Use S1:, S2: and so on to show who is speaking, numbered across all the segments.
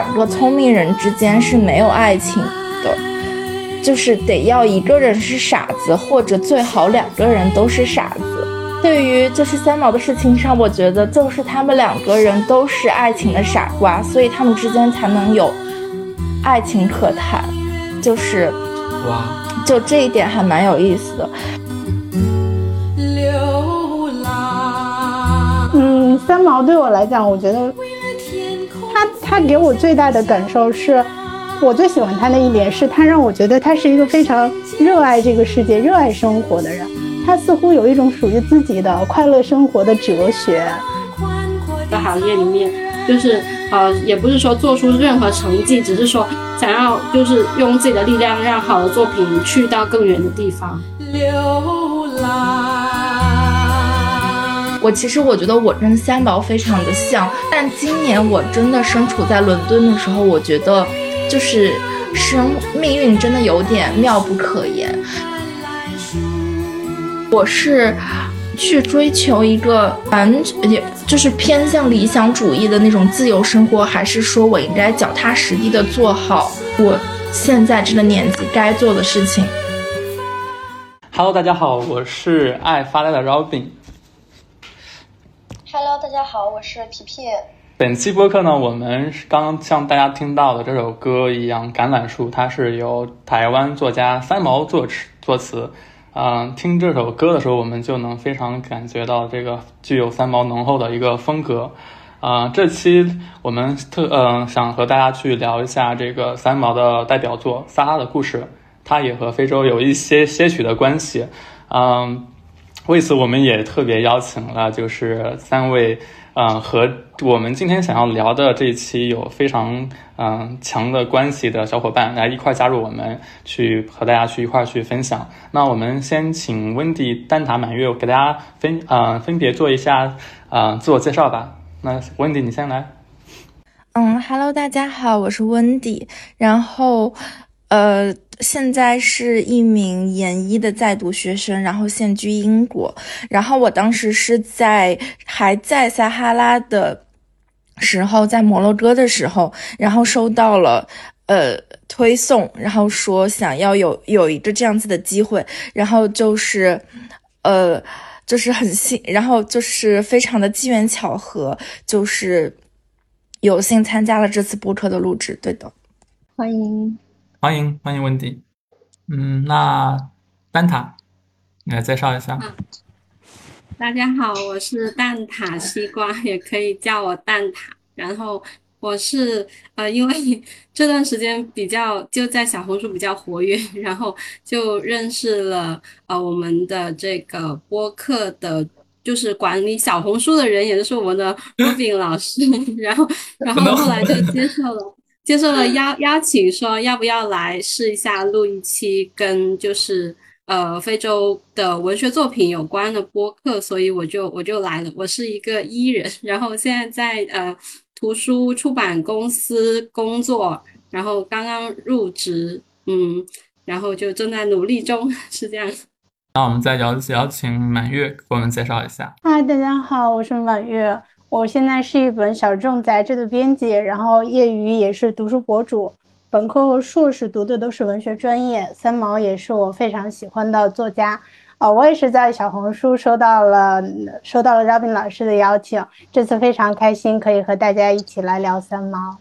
S1: 两个聪明人之间是没有爱情的，就是得要一个人是傻子，或者最好两个人都是傻子。对于就是三毛的事情上，我觉得就是他们两个人都是爱情的傻瓜，所以他们之间才能有爱情可谈。就是
S2: 哇，
S1: 就这一点还蛮有意思的。
S3: 嗯，三毛对我来讲，我觉得他他给我最大的感受是，我最喜欢他的一点是他让我觉得他是一个非常热爱这个世界、热爱生活的人。他似乎有一种属于自己的快乐生活的哲学。
S4: 在行业里面，就是呃，也不是说做出任何成绩，只是说想要就是用自己的力量，让好的作品去到更远的地方。
S1: 我其实我觉得我跟三毛非常的像，但今年我真的身处在伦敦的时候，我觉得就是生命运真的有点妙不可言。我是去追求一个完，也就是偏向理想主义的那种自由生活，还是说我应该脚踏实地的做好我现在这个年纪该做的事情
S2: ？Hello，大家好，我是爱发呆的 Robin。
S5: 大家好，我是皮皮。
S2: 本期播客呢，我们刚刚像大家听到的这首歌一样，《橄榄树》，它是由台湾作家三毛作词作词。嗯，听这首歌的时候，我们就能非常感觉到这个具有三毛浓厚的一个风格。啊，这期我们特嗯想和大家去聊一下这个三毛的代表作《撒拉的故事》，它也和非洲有一些些许的关系。嗯，为此我们也特别邀请了就是三位。嗯，和我们今天想要聊的这一期有非常嗯强的关系的小伙伴来一块加入我们，去和大家去一块去分享。那我们先请温迪、丹塔、满月给大家分啊分别做一下啊自我介绍吧。那温迪，你先来。
S1: 嗯，Hello，大家好，我是温迪，然后。呃，现在是一名研一的在读学生，然后现居英国。然后我当时是在还在撒哈拉的时候，在摩洛哥的时候，然后收到了呃推送，然后说想要有有一个这样子的机会，然后就是呃就是很幸，然后就是非常的机缘巧合，就是有幸参加了这次播客的录制。对的，
S3: 欢迎。
S2: 欢迎欢迎温迪，嗯，那蛋挞，你来介绍一下。
S4: 大家好，我是蛋挞西瓜，也可以叫我蛋挞。然后我是呃，因为 这段时间比较就在小红书比较活跃，然后就认识了呃我们的这个播客的，就是管理小红书的人，也就是我们的 Robin 老师。然后然后后来就接受了。接受了邀邀请，说要不要来试一下录一期跟就是呃非洲的文学作品有关的播客，所以我就我就来了。我是一个伊人，然后现在在呃图书出版公司工作，然后刚刚入职，嗯，然后就正在努力中，是这样。
S2: 那我们再邀邀请满月给我们介绍一下。
S3: 嗨，大家好，我是满月。我现在是一本小众杂志的编辑，然后业余也是读书博主，本科和硕士读的都是文学专业。三毛也是我非常喜欢的作家，哦，我也是在小红书收到了收到了 Robin 老师的邀请，这次非常开心可以和大家一起来聊三毛，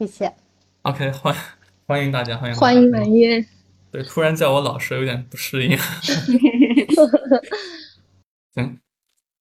S3: 谢谢。
S2: OK，欢欢迎大家，欢迎
S5: 欢迎满月。
S2: 对，突然叫我老师有点不适应。行。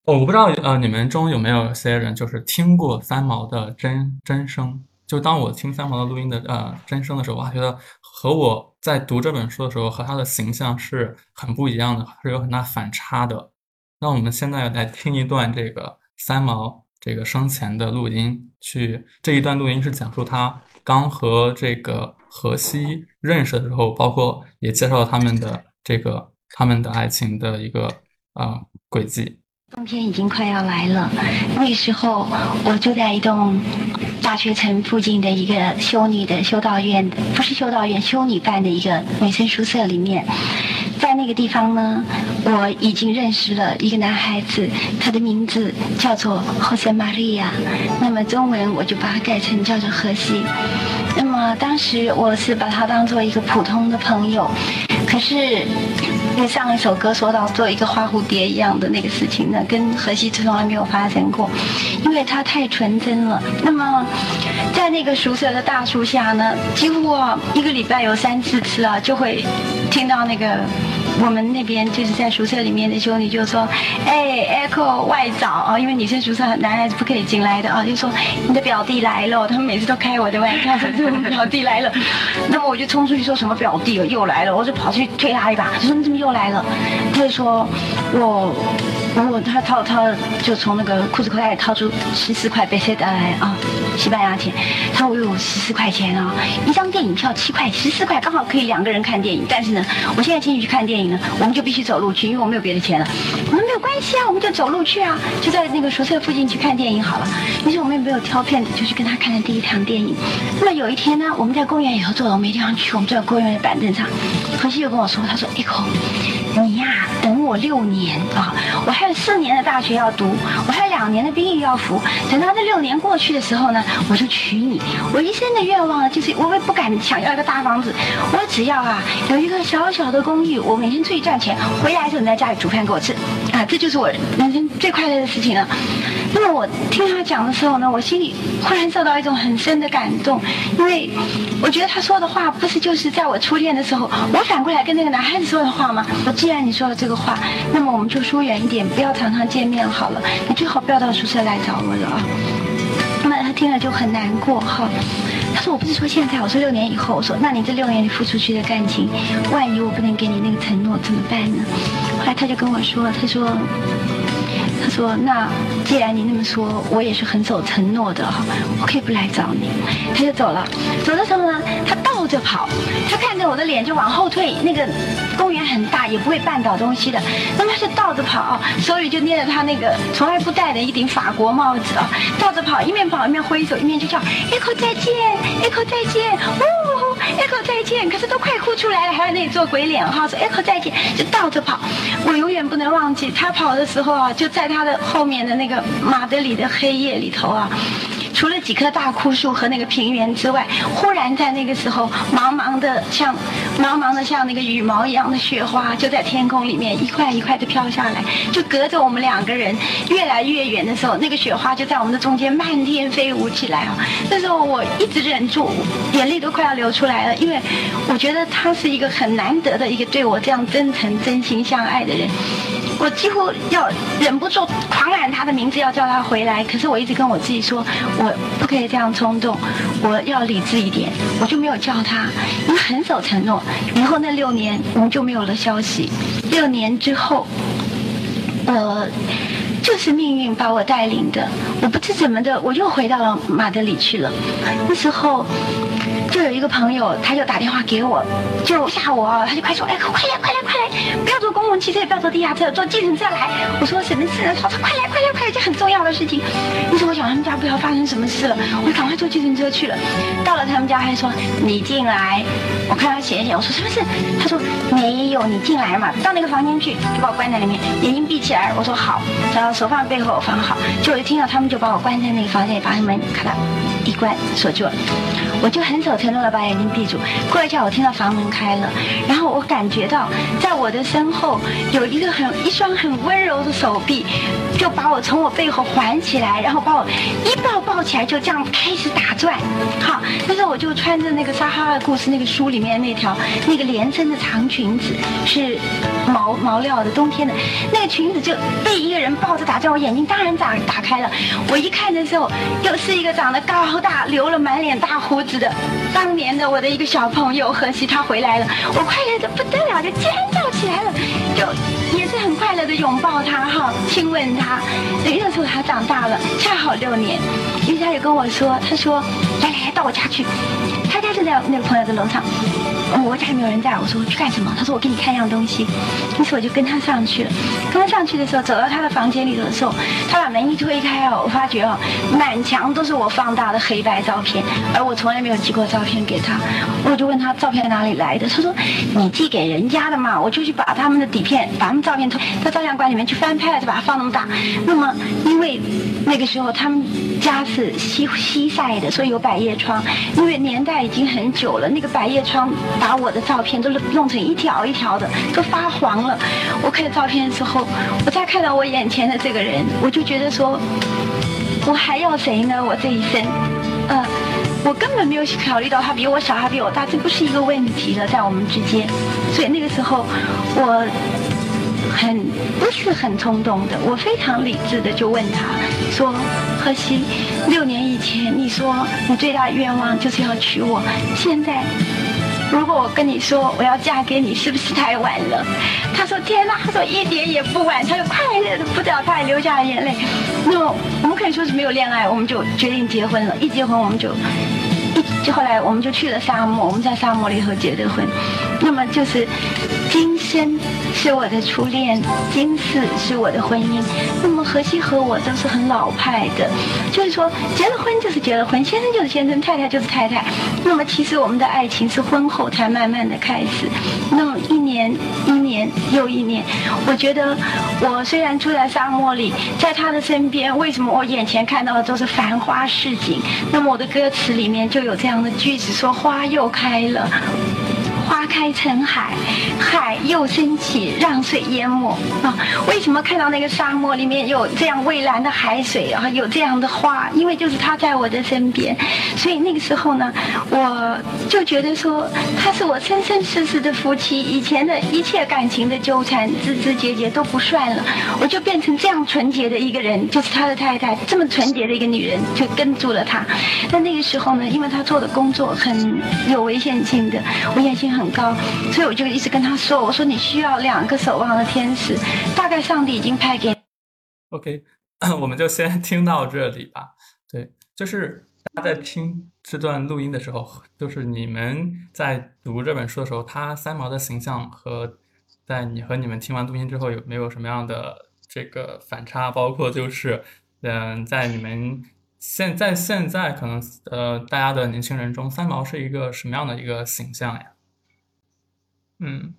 S2: 我不知道，呃，你们中有没有些人就是听过三毛的真真声？就当我听三毛的录音的呃真声的时候，我还觉得和我在读这本书的时候和他的形象是很不一样的，是有很大反差的。那我们现在来听一段这个三毛这个生前的录音，去这一段录音是讲述他刚和这个荷西认识的时候，包括也介绍了他们的这个他们的爱情的一个啊轨迹。
S6: 天已经快要来了，那时候我住在一栋大学城附近的一个修女的修道院，不是修道院，修女办的一个女生宿舍里面。在那个地方呢，我已经认识了一个男孩子，他的名字叫做 Jose Maria，那么中文我就把它改成叫做荷西。那么当时我是把他当做一个普通的朋友，可是。跟上一首歌说到做一个花蝴蝶一样的那个事情呢，跟荷西从来没有发生过，因为他太纯真了。那么，在那个宿舍的大树下呢，几乎啊一个礼拜有三四次啊，就会听到那个。我们那边就是在宿舍里面的兄弟就说：“哎，Echo 外早啊，因为女生宿舍男孩子不可以进来的啊，就说你的表弟来了。他们每次都开我的玩笑，说我们表弟来了。那么我就冲出去说什么表弟又来了，我就跑去推他一把，就说你怎么又来了？他就说我。”然后他掏他就从那个裤子口袋里掏出十四块贝塞达来啊，西班牙钱。他说我有十四块钱啊，一张电影票七块，十四块刚好可以两个人看电影。但是呢，我现在请你去看电影呢，我们就必须走路去，因为我没有别的钱了。我们没有关系啊，我们就走路去啊，就在那个宿舍附近去看电影好了。于是我们也没有挑片子，就去跟他看了第一场电影。那么有一天呢，我们在公园以后坐了，我没地方去，我们坐在公园的板凳上。何西又跟我说，他说一口。你呀，等我六年啊！我还有四年的大学要读，我还有两年的兵役要服。等到这六年过去的时候呢，我就娶你。我一生的愿望呢，就是我也不敢想要一个大房子，我只要啊有一个小小的公寓，我每天出去赚钱，回来的时候你在家里煮饭给我吃，啊，这就是我人生最快乐的事情了。那么我听他讲的时候呢，我心里忽然受到一种很深的感动，因为我觉得他说的话不是就是在我初恋的时候，我反过来跟那个男孩子说的话吗？我。既然你说了这个话，那么我们就疏远一点，不要常常见面好了。你最好不要到宿舍来找我了啊。那么他听了就很难过哈。他说：“我不是说现在，我说六年以后。我说，那你这六年你付出去的感情，万一我不能给你那个承诺怎么办呢？”后来他就跟我说：“他说，他说，那既然你那么说，我也是很守承诺的，我可以不来找你。”他就走了。走的时候呢，他倒着跑，他看着我的脸就往后退，那个。公园很大，也不会绊倒东西的。那么他是倒着跑，手里就捏着他那个从来不戴的一顶法国帽子啊，倒着跑，一面跑一面挥手，一面就叫 Echo 再见，Echo 再见，呜，Echo 再见。可是都快哭出来了，还在那里做鬼脸哈，说 Echo 再见，就倒着跑。我永远不能忘记他跑的时候啊，就在他的后面的那个马德里的黑夜里头啊。除了几棵大枯树和那个平原之外，忽然在那个时候，茫茫的像茫茫的像那个羽毛一样的雪花，就在天空里面一块一块的飘下来，就隔着我们两个人越来越远的时候，那个雪花就在我们的中间漫天飞舞起来啊！那时候我一直忍住，眼泪都快要流出来了，因为我觉得他是一个很难得的一个对我这样真诚、真心相爱的人。我几乎要忍不住狂喊他的名字，要叫他回来。可是我一直跟我自己说，我不可以这样冲动，我要理智一点。我就没有叫他，因为很守承诺。以后那六年我们就没有了消息。六年之后，呃就是命运把我带领的。我不知怎么的，我又回到了马德里去了。那时候。就有一个朋友，他就打电话给我，就吓我，他就快说，哎，快来，快来，快来，不要坐公共汽车，也不要坐地下车，坐计程车来。我说什么事？他说快来，快来，快来，这很重要的事情。于是我想他们家不要发生什么事了，我就赶快坐计程车去了。到了他们家，还说你进来。我看他写一写，我说什么事？他说没有，你进来嘛。到那个房间去，就把我关在里面，眼睛闭起来。我说好，然后手放背后我放好。就我一听到他们就把我关在那个房间里，把门咔啦一关锁住了。我就很守承诺的把眼睛闭住。过一下，我听到房门开了，然后我感觉到在我的身后有一个很一双很温柔的手臂，就把我从我背后环起来，然后把我一抱抱起来，就这样开始打转。好，那时候我就穿着那个《撒哈拉故事》那个书里面那条那个连身的长裙子，是毛毛料的，冬天的那个裙子就被一个人抱着打着，我眼睛当然打打开了。我一看的时候，又是一个长得高大、留了满脸大胡子。的，当年的我的一个小朋友荷西他回来了，我快乐的不得了，就尖叫起来了，就也快乐的拥抱他哈，亲吻他。那个时候他长大了，恰好六年，因为他也跟我说，他说来来到我家去，他家就在那个朋友的楼上。我家里没有人在，我说我去干什么？他说我给你看一样东西。于是我就跟他上去了。跟他上去的时候，走到他的房间里的时候，他把门一推开哦，我发觉哦，满墙都是我放大的黑白照片，而我从来没有寄过照片给他。我就问他照片哪里来的？他说你寄给人家的嘛。我就去把他们的底片，把他们照片偷到照相馆里面去翻拍了，就把它放那么大。那么因为那个时候他们家是西西晒的，所以有百叶窗。因为年代已经很久了，那个百叶窗。把我的照片都弄成一条一条的，都发黄了。我看到照片的时候，我再看到我眼前的这个人，我就觉得说，我还要谁呢？我这一生，嗯，我根本没有考虑到他比我小，他比我大，这不是一个问题了，在我们之间。所以那个时候，我很不是很冲动的，我非常理智的就问他说：“何西，六年以前你说你最大愿望就是要娶我，现在。”如果我跟你说我要嫁给你，是不是太晚了？他说天哪，他说一点也不晚，他就快乐的不得了，他还流下了眼泪。那么我们可以说是没有恋爱，我们就决定结婚了。一结婚我们就就，后来我们就去了沙漠，我们在沙漠里头结的婚。那么就是今生。是我的初恋，今世是我的婚姻。那么荷西和我都是很老派的，就是说结了婚就是结了婚，先生就是先生，太太就是太太。那么其实我们的爱情是婚后才慢慢的开始。那么一年一年又一年，我觉得我虽然住在沙漠里，在他的身边，为什么我眼前看到的都是繁花似锦？那么我的歌词里面就有这样的句子说：花又开了。花开成海，海又升起，让水淹没啊！为什么看到那个沙漠里面有这样蔚蓝的海水啊？有这样的花？因为就是他在我的身边，所以那个时候呢，我就觉得说他是我生生世世的夫妻，以前的一切感情的纠缠、枝枝节节都不算了，我就变成这样纯洁的一个人，就是他的太太，这么纯洁的一个女人，就跟住了他。但那个时候呢，因为他做的工作很有危险性的，危险性。很高，所以我就一直跟他说：“我说你需要两个守望的天使，大概上帝已经派给。”
S2: OK，我们就先听到这里吧。对，就是大家在听这段录音的时候，就是你们在读这本书的时候，他三毛的形象和在你和你们听完录音之后有没有什么样的这个反差？包括就是，嗯，在你们现在现在可能呃大家的年轻人中，三毛是一个什么样的一个形象呀？嗯，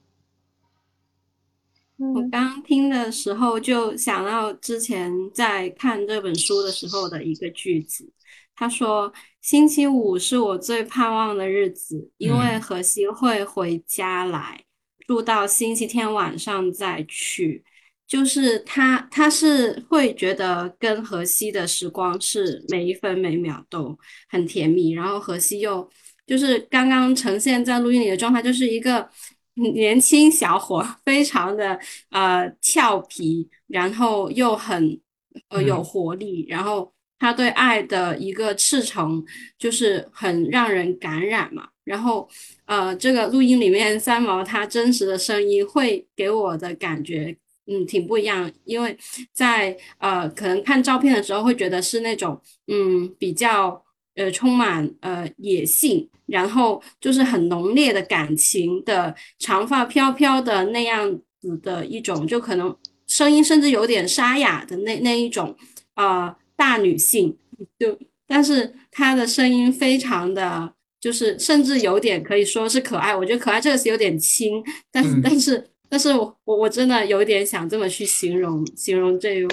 S4: 我刚听的时候就想到之前在看这本书的时候的一个句子，他说：“星期五是我最盼望的日子，因为荷西会回家来，住到星期天晚上再去。就是他，他是会觉得跟荷西的时光是每一分每秒都很甜蜜，然后荷西又就是刚刚呈现在录音里的状态，就是一个。” 年轻小伙，非常的呃俏皮，然后又很呃有活力，然后他对爱的一个赤诚，就是很让人感染嘛。然后呃，这个录音里面三毛他真实的声音会给我的感觉，嗯，挺不一样，因为在呃可能看照片的时候会觉得是那种嗯比较。呃，充满呃野性，然后就是很浓烈的感情的长发飘飘的那样子的一种，就可能声音甚至有点沙哑的那那一种呃大女性，就但是她的声音非常的，就是甚至有点可以说是可爱。我觉得可爱这个词有点轻，但是但是但是我我我真的有点想这么去形容形容这个，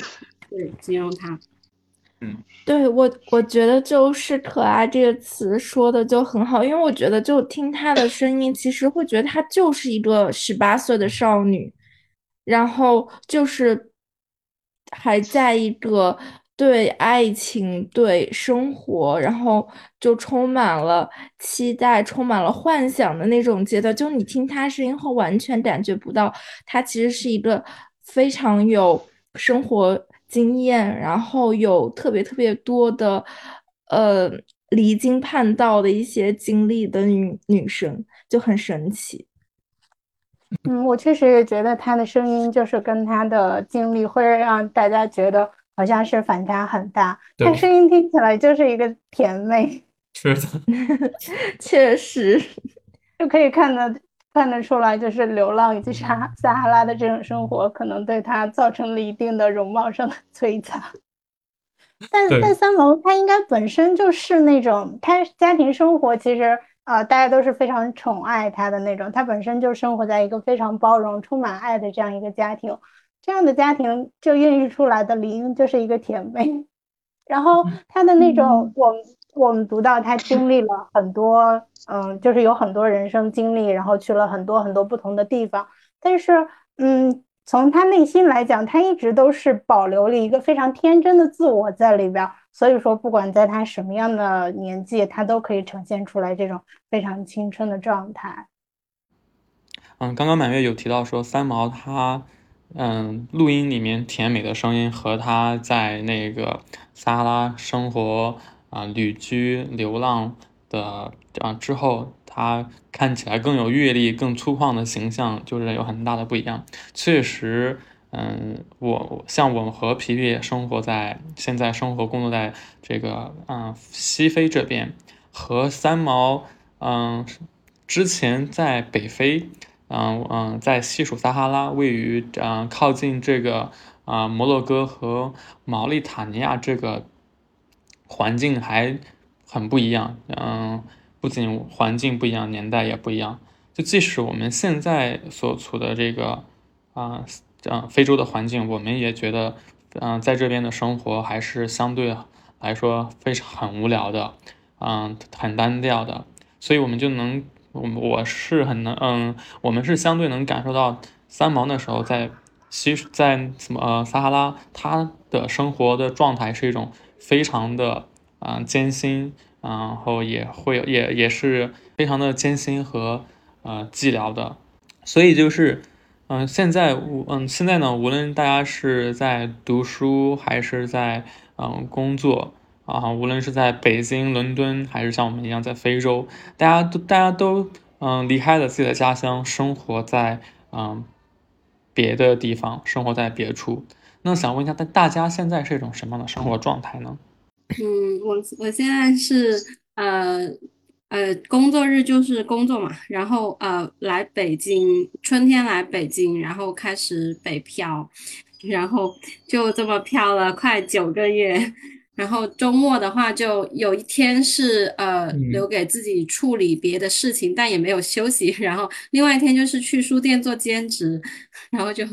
S4: 对，形容
S1: 对我，我觉得就是“可爱”这个词说的就很好，因为我觉得就听她的声音，其实会觉得她就是一个十八岁的少女，然后就是还在一个对爱情、对生活，然后就充满了期待、充满了幻想的那种阶段。就你听她声音后，完全感觉不到她其实是一个非常有生活。经验，然后有特别特别多的，呃，离经叛道的一些经历的女女生就很神奇。
S3: 嗯，我确实也觉得她的声音就是跟她的经历会让大家觉得好像是反差很大。她声音听起来就是一个甜妹，
S2: 是的，
S1: 确实
S3: 就可以看得看得出来，就是流浪以及撒撒哈拉的这种生活，可能对他造成了一定的容貌上的 摧残。但但三毛他应该本身就是那种，他家庭生活其实。啊，大家都是非常宠爱他的那种，他本身就生活在一个非常包容、充满爱的这样一个家庭，这样的家庭就孕育出来的理应就是一个甜妹。然后他的那种，我我们读到他经历了很多，嗯，就是有很多人生经历，然后去了很多很多不同的地方，但是，嗯。从他内心来讲，他一直都是保留了一个非常天真的自我在里边，所以说不管在他什么样的年纪，他都可以呈现出来这种非常青春的状态。
S2: 嗯，刚刚满月有提到说三毛他，嗯，录音里面甜美的声音和他在那个撒哈拉生活啊旅居流浪的啊之后。他看起来更有阅历、更粗犷的形象，就是有很大的不一样。确实，嗯，我像我们和皮皮生活在现在生活工作在这个嗯西非这边，和三毛嗯之前在北非，嗯嗯在西属撒哈拉，位于嗯靠近这个啊摩洛哥和毛里塔尼亚这个环境还很不一样，嗯。不仅环境不一样，年代也不一样。就即使我们现在所处的这个啊，嗯，非洲的环境，我们也觉得，嗯，在这边的生活还是相对来说非常很无聊的，嗯，很单调的。所以，我们就能，我我是很能，嗯，我们是相对能感受到三毛那时候在西，在什么呃撒哈拉，他的生活的状态是一种非常的啊艰辛。然后也会也也是非常的艰辛和呃寂寥的，所以就是嗯现在嗯现在呢，无论大家是在读书还是在嗯工作啊，无论是在北京、伦敦还是像我们一样在非洲，大家都大家都嗯离开了自己的家乡，生活在嗯别的地方，生活在别处。那想问一下，大大家现在是一种什么样的生活状态呢？
S4: 嗯，我我现在是呃呃，工作日就是工作嘛，然后呃来北京，春天来北京，然后开始北漂，然后就这么漂了快九个月，然后周末的话就有一天是呃留给自己处理别的事情，但也没有休息，然后另外一天就是去书店做兼职，然后就。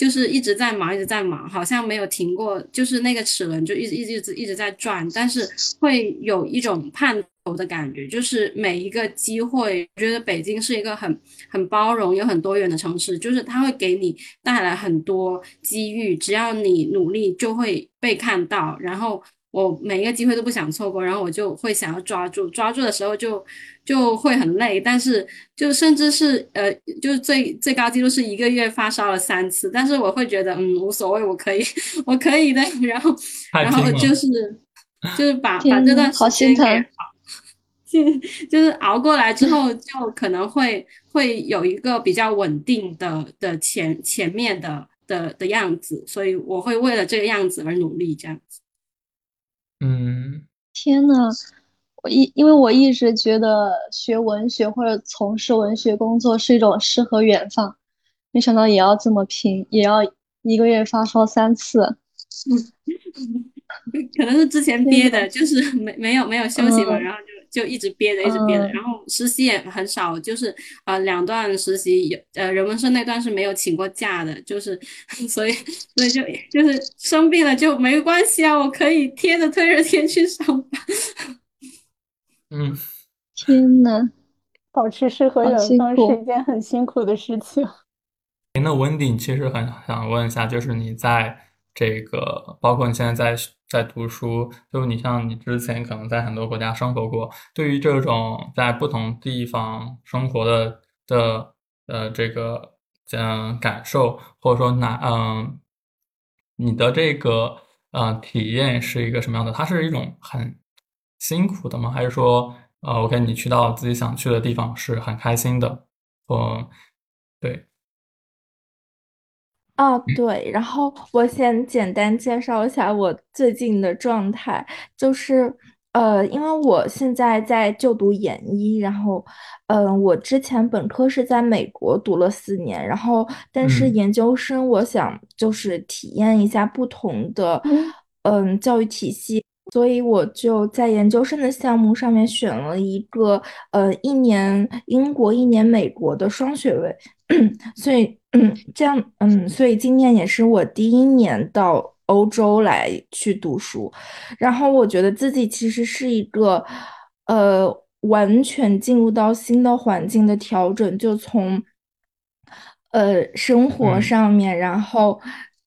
S4: 就是一直在忙，一直在忙，好像没有停过。就是那个齿轮就一直一直一直一直在转，但是会有一种盼头的感觉。就是每一个机会，我觉得北京是一个很很包容、有很多元的城市，就是它会给你带来很多机遇，只要你努力，就会被看到。然后。我每一个机会都不想错过，然后我就会想要抓住，抓住的时候就就会很累，但是就甚至是呃，就是最最高记录是一个月发烧了三次，但是我会觉得嗯无所谓，我可以，我可以的，然后然后就是就是把把这段时间给就 就是熬过来之后，就可能会会有一个比较稳定的的前前面的的的样子，所以我会为了这个样子而努力，这样子。
S2: 嗯，
S5: 天呐，我一因为我一直觉得学文学或者从事文学工作是一种诗和远方，没想到也要这么拼，也要一个月发烧三次。
S4: 可能是之前憋的，就是没没有没有休息嘛，然后就。就一直憋着，一直憋着，然后实习也很少，就是呃两段实习有呃人文社那段是没有请过假的，就是 所以所以就就是生病了就没关系啊，我可以贴着退热贴去上班。
S2: 嗯，
S5: 天呐，
S3: 保持诗和远方是一件很辛苦的事情。
S2: 那温迪其实很想问一下，就是你在。这个包括你现在在在读书，就你像你之前可能在很多国家生活过，对于这种在不同地方生活的的呃这个嗯感受，或者说哪嗯你的这个呃体验是一个什么样的？它是一种很辛苦的吗？还是说呃我跟你去到自己想去的地方是很开心的？嗯对。
S1: 啊，对，然后我先简单介绍一下我最近的状态，就是，呃，因为我现在在就读研一，然后，嗯，我之前本科是在美国读了四年，然后，但是研究生我想就是体验一下不同的，嗯，教育体系。所以我就在研究生的项目上面选了一个，呃，一年英国，一年美国的双学位。所以，嗯，这样，嗯，所以今年也是我第一年到欧洲来去读书。然后我觉得自己其实是一个，呃，完全进入到新的环境的调整，就从，呃，生活上面，然后。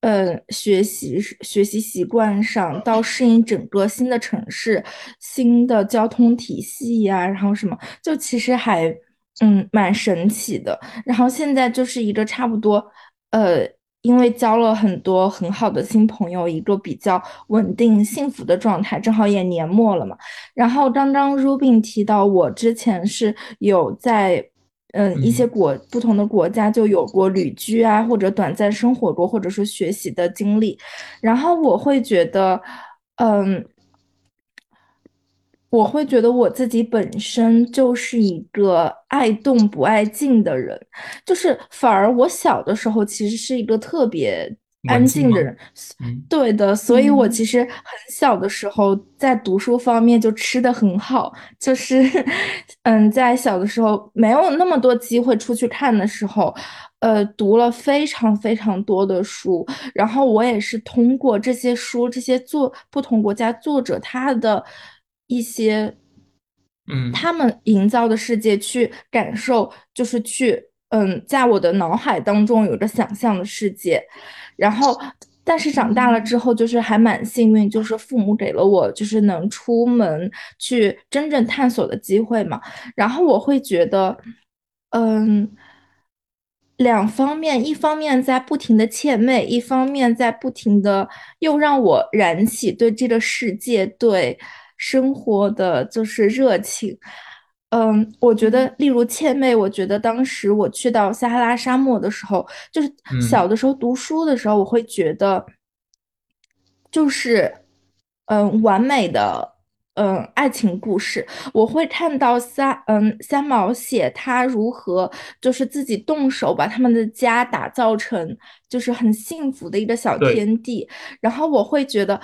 S1: 呃，学习学习习惯上，到适应整个新的城市、新的交通体系呀，然后什么，就其实还嗯蛮神奇的。然后现在就是一个差不多，呃，因为交了很多很好的新朋友，一个比较稳定幸福的状态。正好也年末了嘛。然后刚刚 Rubin 提到，我之前是有在。嗯，一些国不同的国家就有过旅居啊，或者短暂生活过，或者说学习的经历。然后我会觉得，嗯，我会觉得我自己本身就是一个爱动不爱静的人，就是反而我小的时候其实是一个特别。安静的人，对的，所以我其实很小的时候在读书方面就吃的很好，就是，嗯，在小的时候没有那么多机会出去看的时候，呃，读了非常非常多的书，然后我也是通过这些书，这些作不同国家作者他的一些，
S2: 嗯，
S1: 他们营造的世界去感受，就是去，嗯，在我的脑海当中有着想象的世界。然后，但是长大了之后，就是还蛮幸运，就是父母给了我就是能出门去真正探索的机会嘛。然后我会觉得，嗯，两方面，一方面在不停的怯媚，一方面在不停的又让我燃起对这个世界、对生活的就是热情。嗯，我觉得，例如倩妹，我觉得当时我去到撒哈拉沙漠的时候，就是小的时候读书的时候，我会觉得，就是，嗯，完美的，嗯，爱情故事。我会看到三，嗯，三毛写他如何就是自己动手把他们的家打造成就是很幸福的一个小天地，然后我会觉得。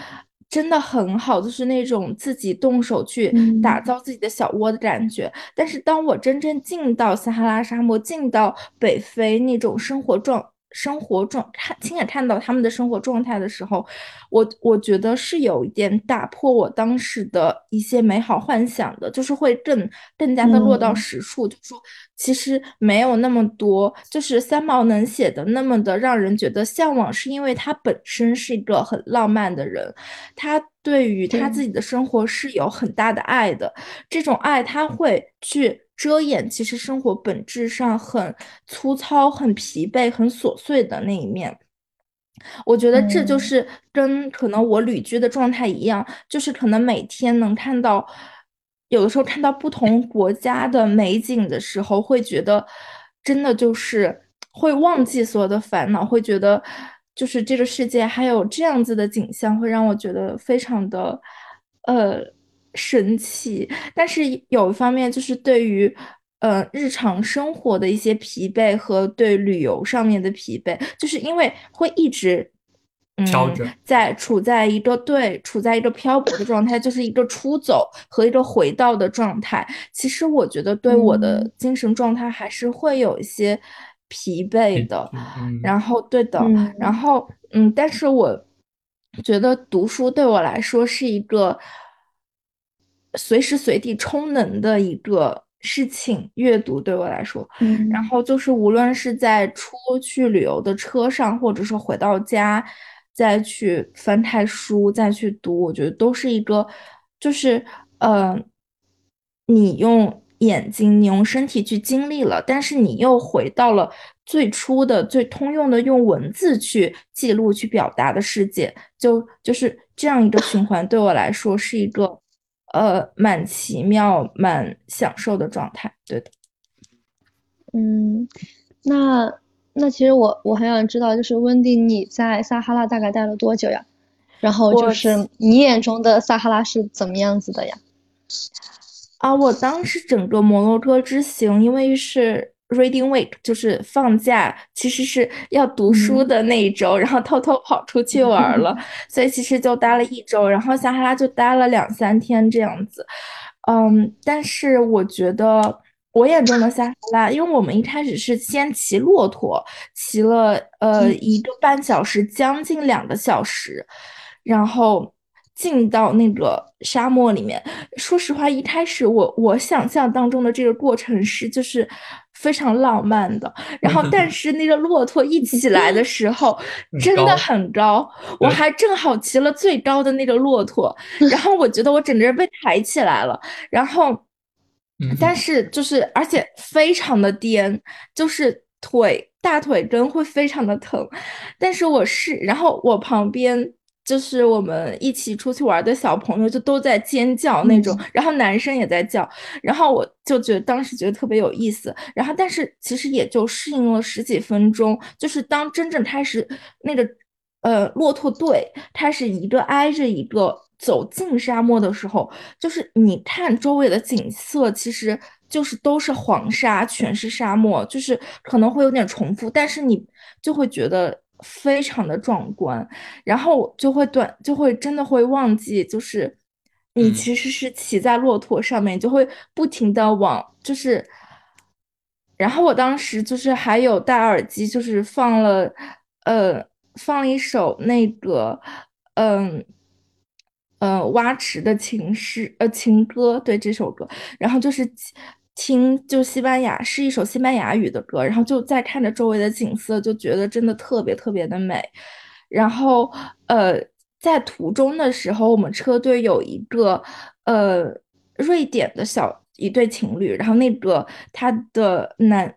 S1: 真的很好，就是那种自己动手去打造自己的小窝的感觉。但是当我真正进到撒哈拉沙漠，进到北非那种生活状。生活状看亲眼看到他们的生活状态的时候，我我觉得是有一点打破我当时的一些美好幻想的，就是会更更加的落到实处，就说其实没有那么多，就是三毛能写的那么的让人觉得向往，是因为他本身是一个很浪漫的人，他对于他自己的生活是有很大的爱的，这种爱他会去。遮掩其实生活本质上很粗糙、很疲惫、很琐碎的那一面，我觉得这就是跟可能我旅居的状态一样，就是可能每天能看到，有的时候看到不同国家的美景的时候，会觉得真的就是会忘记所有的烦恼，会觉得就是这个世界还有这样子的景象，会让我觉得非常的呃。神奇，但是有一方面就是对于呃日常生活的一些疲惫和对旅游上面的疲惫，就是因为会一直嗯在处在一个对处在一个漂泊的状态，就是一个出走和一个回到的状态。其实我觉得对我的精神状态还是会有一些疲惫的。然后对的，然后嗯，但是我觉得读书对我来说是一个。随时随地充能的一个事情，阅读对我来说，
S3: 嗯，
S1: 然后就是无论是在出去旅游的车上，或者说回到家再去翻开书再去读，我觉得都是一个，就是呃，你用眼睛，你用身体去经历了，但是你又回到了最初的、最通用的用文字去记录、去表达的世界，就就是这样一个循环，对我来说是一个。呃，蛮奇妙、蛮享受的状态，对的。
S3: 嗯，
S5: 那那其实我我很想知道，就是温迪你在撒哈拉大概待了多久呀？然后就是你眼中的撒哈拉是怎么样子的呀？
S1: 啊，我当时整个摩洛哥之行，因为是 reading week，就是放假，其实是要读书的那一周，然后偷偷跑出去玩了，所以其实就待了一周，然后撒哈拉就待了两三天这样子。嗯，但是我觉得我眼中的撒哈拉，因为我们一开始是先骑骆驼，骑了呃一个半小时，将近两个小时，然后。进到那个沙漠里面，说实话，一开始我我想象当中的这个过程是就是非常浪漫的，然后 但是那个骆驼一起来的时候真的很高，我还正好骑了最高的那个骆驼，然后我觉得我整个人被抬起来了，然后，但是就是而且非常的颠，就是腿大腿根会非常的疼，但是我是然后我旁边。就是我们一起出去玩的小朋友就都在尖叫那种，然后男生也在叫，然后我就觉得当时觉得特别有意思，然后但是其实也就适应了十几分钟，就是当真正开始那个呃骆驼队开始一个挨着一个走进沙漠的时候，就是你看周围的景色，其实就是都是黄沙，全是沙漠，就是可能会有点重复，但是你就会觉得。非常的壮观，然后就会短，就会真的会忘记，就是你其实是骑在骆驼上面，就会不停的往，就是，然后我当时就是还有戴耳机，就是放了，呃，放了一首那个，嗯，呃，蛙池的情诗，呃，情歌，对这首歌，然后就是。听就西班牙是一首西班牙语的歌，然后就在看着周围的景色，就觉得真的特别特别的美。然后呃，在途中的时候，我们车队有一个呃瑞典的小一对情侣，然后那个他的男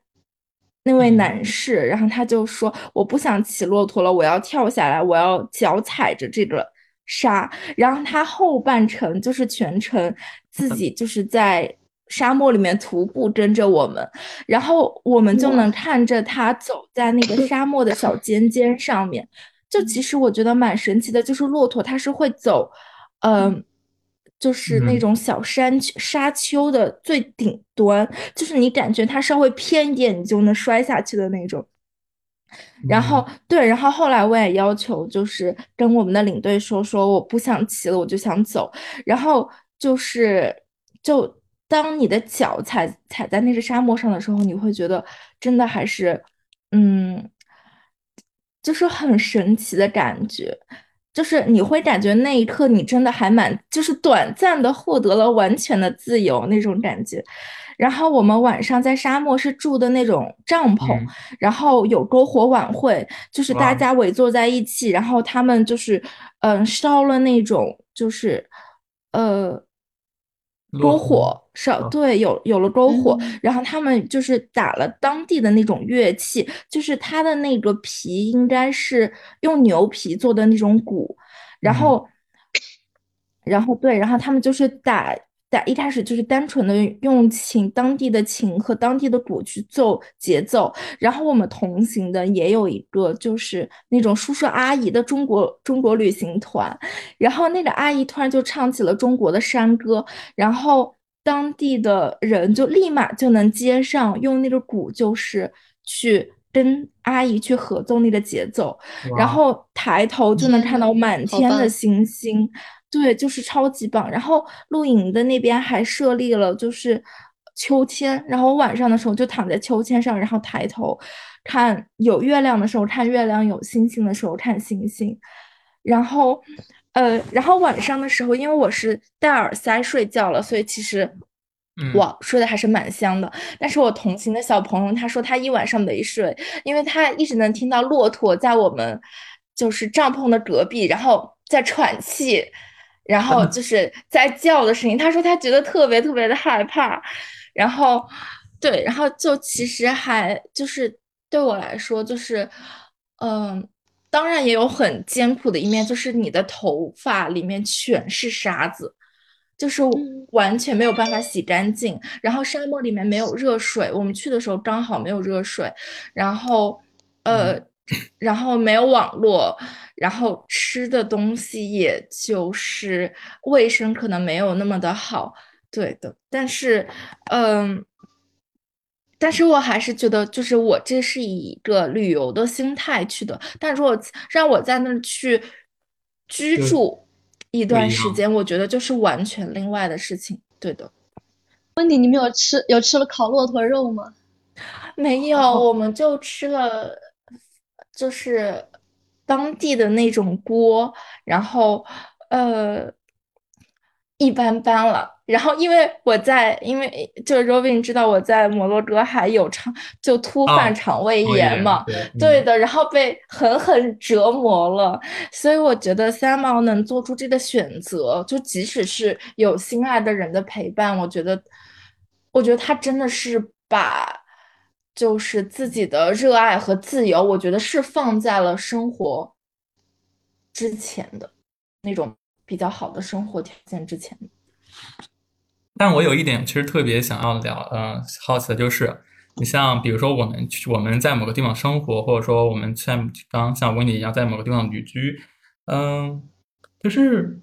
S1: 那位男士，然后他就说我不想骑骆驼了，我要跳下来，我要脚踩着这个沙。然后他后半程就是全程自 己就是在。沙漠里面徒步跟着我们，然后我们就能看着他走在那个沙漠的小 尖尖上面。就其实我觉得蛮神奇的，就是骆驼它是会走，嗯，就是那种小山沙丘的最顶端，就是你感觉它稍微偏一点，你就能摔下去的那种。然后对，然后后来我也要求，就是跟我们的领队说说，我不想骑了，我就想走。然后就是就。当你的脚踩踩在那个沙漠上的时候，你会觉得真的还是，嗯，就是很神奇的感觉，就是你会感觉那一刻你真的还蛮，就是短暂的获得了完全的自由那种感觉。然后我们晚上在沙漠是住的那种帐篷，然后有篝火晚会，就是大家围坐在一起，然后他们就是嗯烧了那种就是呃。篝火烧对，有有了篝火，然后他们就是打了当地的那种乐器，就是它的那个皮应该是用牛皮做的那种鼓，然后，然后对，然后他们就是打。在一开始就是单纯的用琴，当地的琴和当地的鼓去奏节奏。然后我们同行的也有一个，就是那种叔叔阿姨的中国中国旅行团。然后那个阿姨突然就唱起了中国的山歌，然后当地的人就立马就能接上，用那个鼓就是去跟阿姨去合奏那个节奏，然后抬头就能看到满天的星星。对，就是超级棒。然后露营的那边还设立了就是秋千，然后晚上的时候就躺在秋千上，然后抬头看有月亮的时候看月亮，有星星的时候看星星。然后，呃，然后晚上的时候，因为我是戴耳塞睡觉了，所以其实我睡得还是蛮香的。但是我同行的小朋友他说他一晚上没睡，因为他一直能听到骆驼在我们就是帐篷的隔壁，然后在喘气。然后就是在叫的声音，他说他觉得特别特别的害怕，然后，对，然后就其实还就是对我来说就是，嗯，当然也有很艰苦的一面，就是你的头发里面全是沙子，就是完全没有办法洗干净。然后沙漠里面没有热水，我们去的时候刚好没有热水，然后呃，然后没有网络，然后吃的东西也就是卫生可能没有那么的好，对的。但是，嗯。但是我还是觉得，就是我这是以一个旅游的心态去的。但如果让我在那儿去居住一段时间，我觉得就是完全另外的事情。对的。
S5: 温迪，你们有吃有吃了烤骆驼肉吗？
S1: 没有，我们就吃了，就是当地的那种锅，然后呃。一般般了，然后因为我在，因为就是 Robin 知道我在摩洛哥还有肠，就突犯肠胃炎嘛，对的，然后被狠狠折磨了，所以我觉得三毛能做出这个选择，就即使是有心爱的人的陪伴，我觉得，我觉得他真的是把就是自己的热爱和自由，我觉得是放在了生活之前的那种。比较好的生活条件之前，
S2: 但我有一点其实特别想要聊，嗯，好奇的就是，你像比如说我们我们在某个地方生活，或者说我们像刚像温迪一样在某个地方旅居，嗯，就是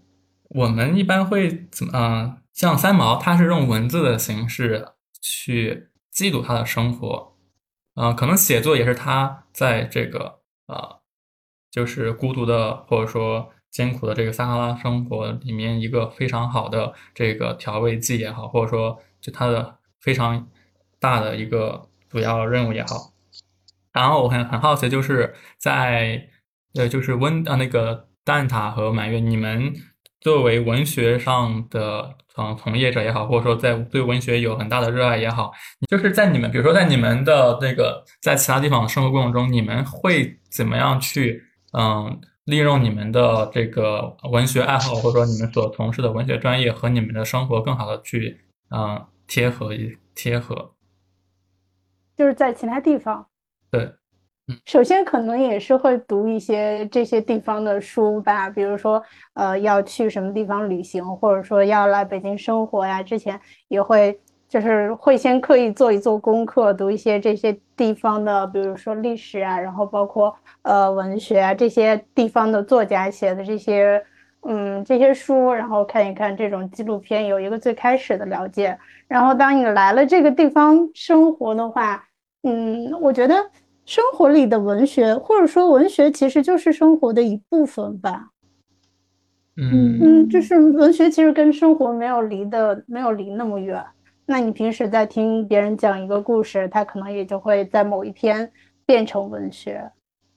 S2: 我们一般会怎么，嗯，像三毛，他是用文字的形式去记录他的生活，嗯，可能写作也是他在这个呃，就是孤独的或者说。艰苦的这个撒哈拉生活里面，一个非常好的这个调味剂也好，或者说就他的非常大的一个主要任务也好。然后我很很好奇，就是在呃，就是温啊那个蛋挞和满月，你们作为文学上的从从业者也好，或者说在对文学有很大的热爱也好，就是在你们比如说在你们的那个在其他地方生活过程中，你们会怎么样去嗯？利用你们的这个文学爱好，或者说你们所从事的文学专业和你们的生活更好的去嗯贴合一贴合，
S3: 就是在其他地方，
S2: 对，
S3: 首先可能也是会读一些这些地方的书吧，比如说呃要去什么地方旅行，或者说要来北京生活呀，之前也会。就是会先刻意做一做功课，读一些这些地方的，比如说历史啊，然后包括呃文学啊这些地方的作家写的这些嗯这些书，然后看一看这种纪录片，有一个最开始的了解。然后当你来了这个地方生活的话，嗯，我觉得生活里的文学，或者说文学其实就是生活的一部分吧。
S2: 嗯
S3: 嗯，就是文学其实跟生活没有离的没有离那么远。那你平时在听别人讲一个故事，他可能也就会在某一篇变成文学。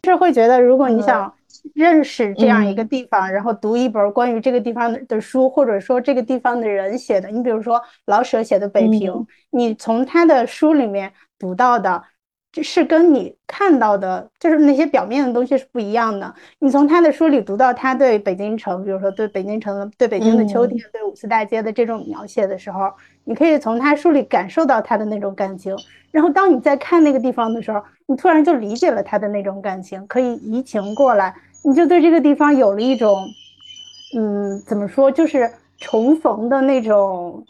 S3: 是会觉得，如果你想认识这样一个地方，然后读一本关于这个地方的书，或者说这个地方的人写的，你比如说老舍写的《北平》，你从他的书里面读到的。这是跟你看到的，就是那些表面的东西是不一样的。你从他的书里读到他对北京城，比如说对北京城、对北京的秋天、对五四大街的这种描写的时候，你可以从他书里感受到他的那种感情。然后当你在看那个地方的时候，你突然就理解了他的那种感情，可以移情过来，你就对这个地方有了一种，嗯，怎么说，就是重逢的那种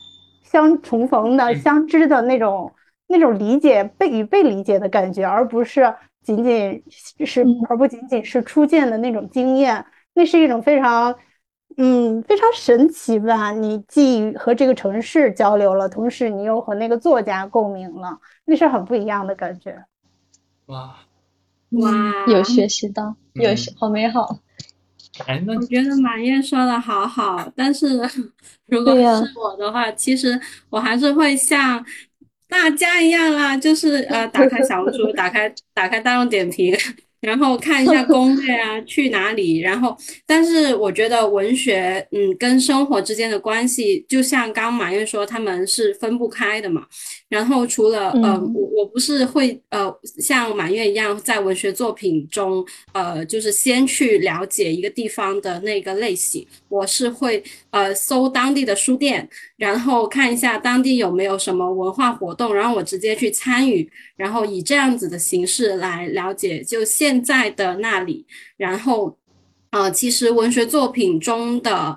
S3: 相重逢的相知的那种。那种理解被与被理解的感觉，而不是仅仅是而不仅仅是初见的那种经验，那是一种非常嗯非常神奇吧。你既和这个城市交流了，同时你又和那个作家共鸣了，那是很不一样的感觉。
S2: 哇
S4: 哇，
S5: 有学习到，有学好美好。
S4: 哎，那我觉得满燕说的好好，但是 如果是我的话，其实我还是会像。大家一样啦，就是呃，打开小红书，打开打开大众点评。然后看一下攻略啊，去哪里？然后，但是我觉得文学，嗯，跟生活之间的关系，就像刚马月说，他们是分不开的嘛。然后除了呃，我我不是会呃，像满月一样，在文学作品中，呃，就是先去了解一个地方的那个类型。我是会呃搜当地的书店，然后看一下当地有没有什么文化活动，然后我直接去参与，然后以这样子的形式来了解就现。现在的那里，然后，呃，其实文学作品中的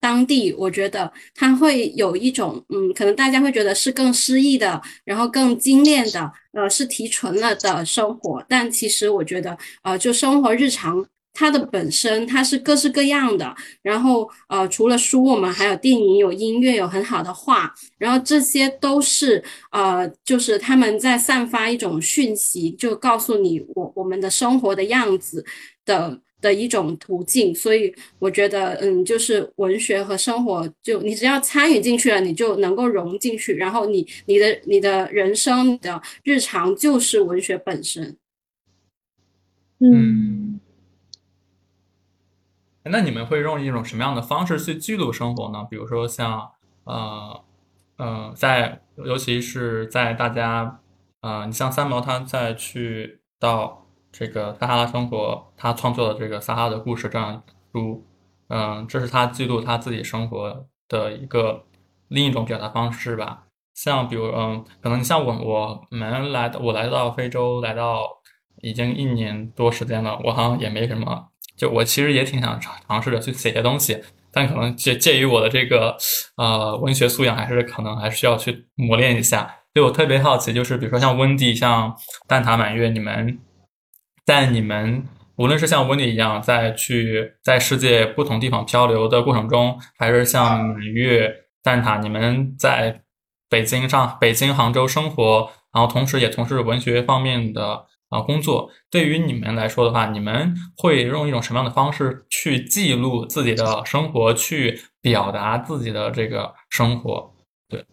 S4: 当地，我觉得它会有一种，嗯，可能大家会觉得是更诗意的，然后更精炼的，呃，是提纯了的生活。但其实我觉得，呃，就生活日常它的本身它是各式各样的。然后，呃，除了书，我们还有电影、有音乐、有很好的画，然后这些都是，呃，就是他们在散发一种讯息，就告诉你我我们的生活的样子的。的一种途径，所以我觉得，嗯，就是文学和生活，就你只要参与进去了，你就能够融进去，然后你你的你的人生的日常就是文学本身。
S2: 嗯，那你们会用一种什么样的方式去记录生活呢？比如说像，呃，呃，在尤其是在大家，呃，你像三毛他在去到。这个撒哈拉生活，他创作的这个撒哈拉的故事这样书，嗯，这是他记录他自己生活的一个另一种表达方式吧。像比如，嗯，可能你像我我们来，我来到非洲，来到已经一年多时间了，我好像也没什么，就我其实也挺想尝尝试着去写些东西，但可能介介于我的这个呃文学素养，还是可能还需要去磨练一下。就我特别好奇，就是比如说像温蒂，像蛋挞满月，你们。在你们无论是像温迪一样在去在世界不同地方漂流的过程中，还是像满月蛋挞，你们在北京上北京杭州生活，然后同时也从事文学方面的啊工作。对于你们来说的话，你们会用一种什么样的方式去记录自己的生活，去表达自己的这个生活？对，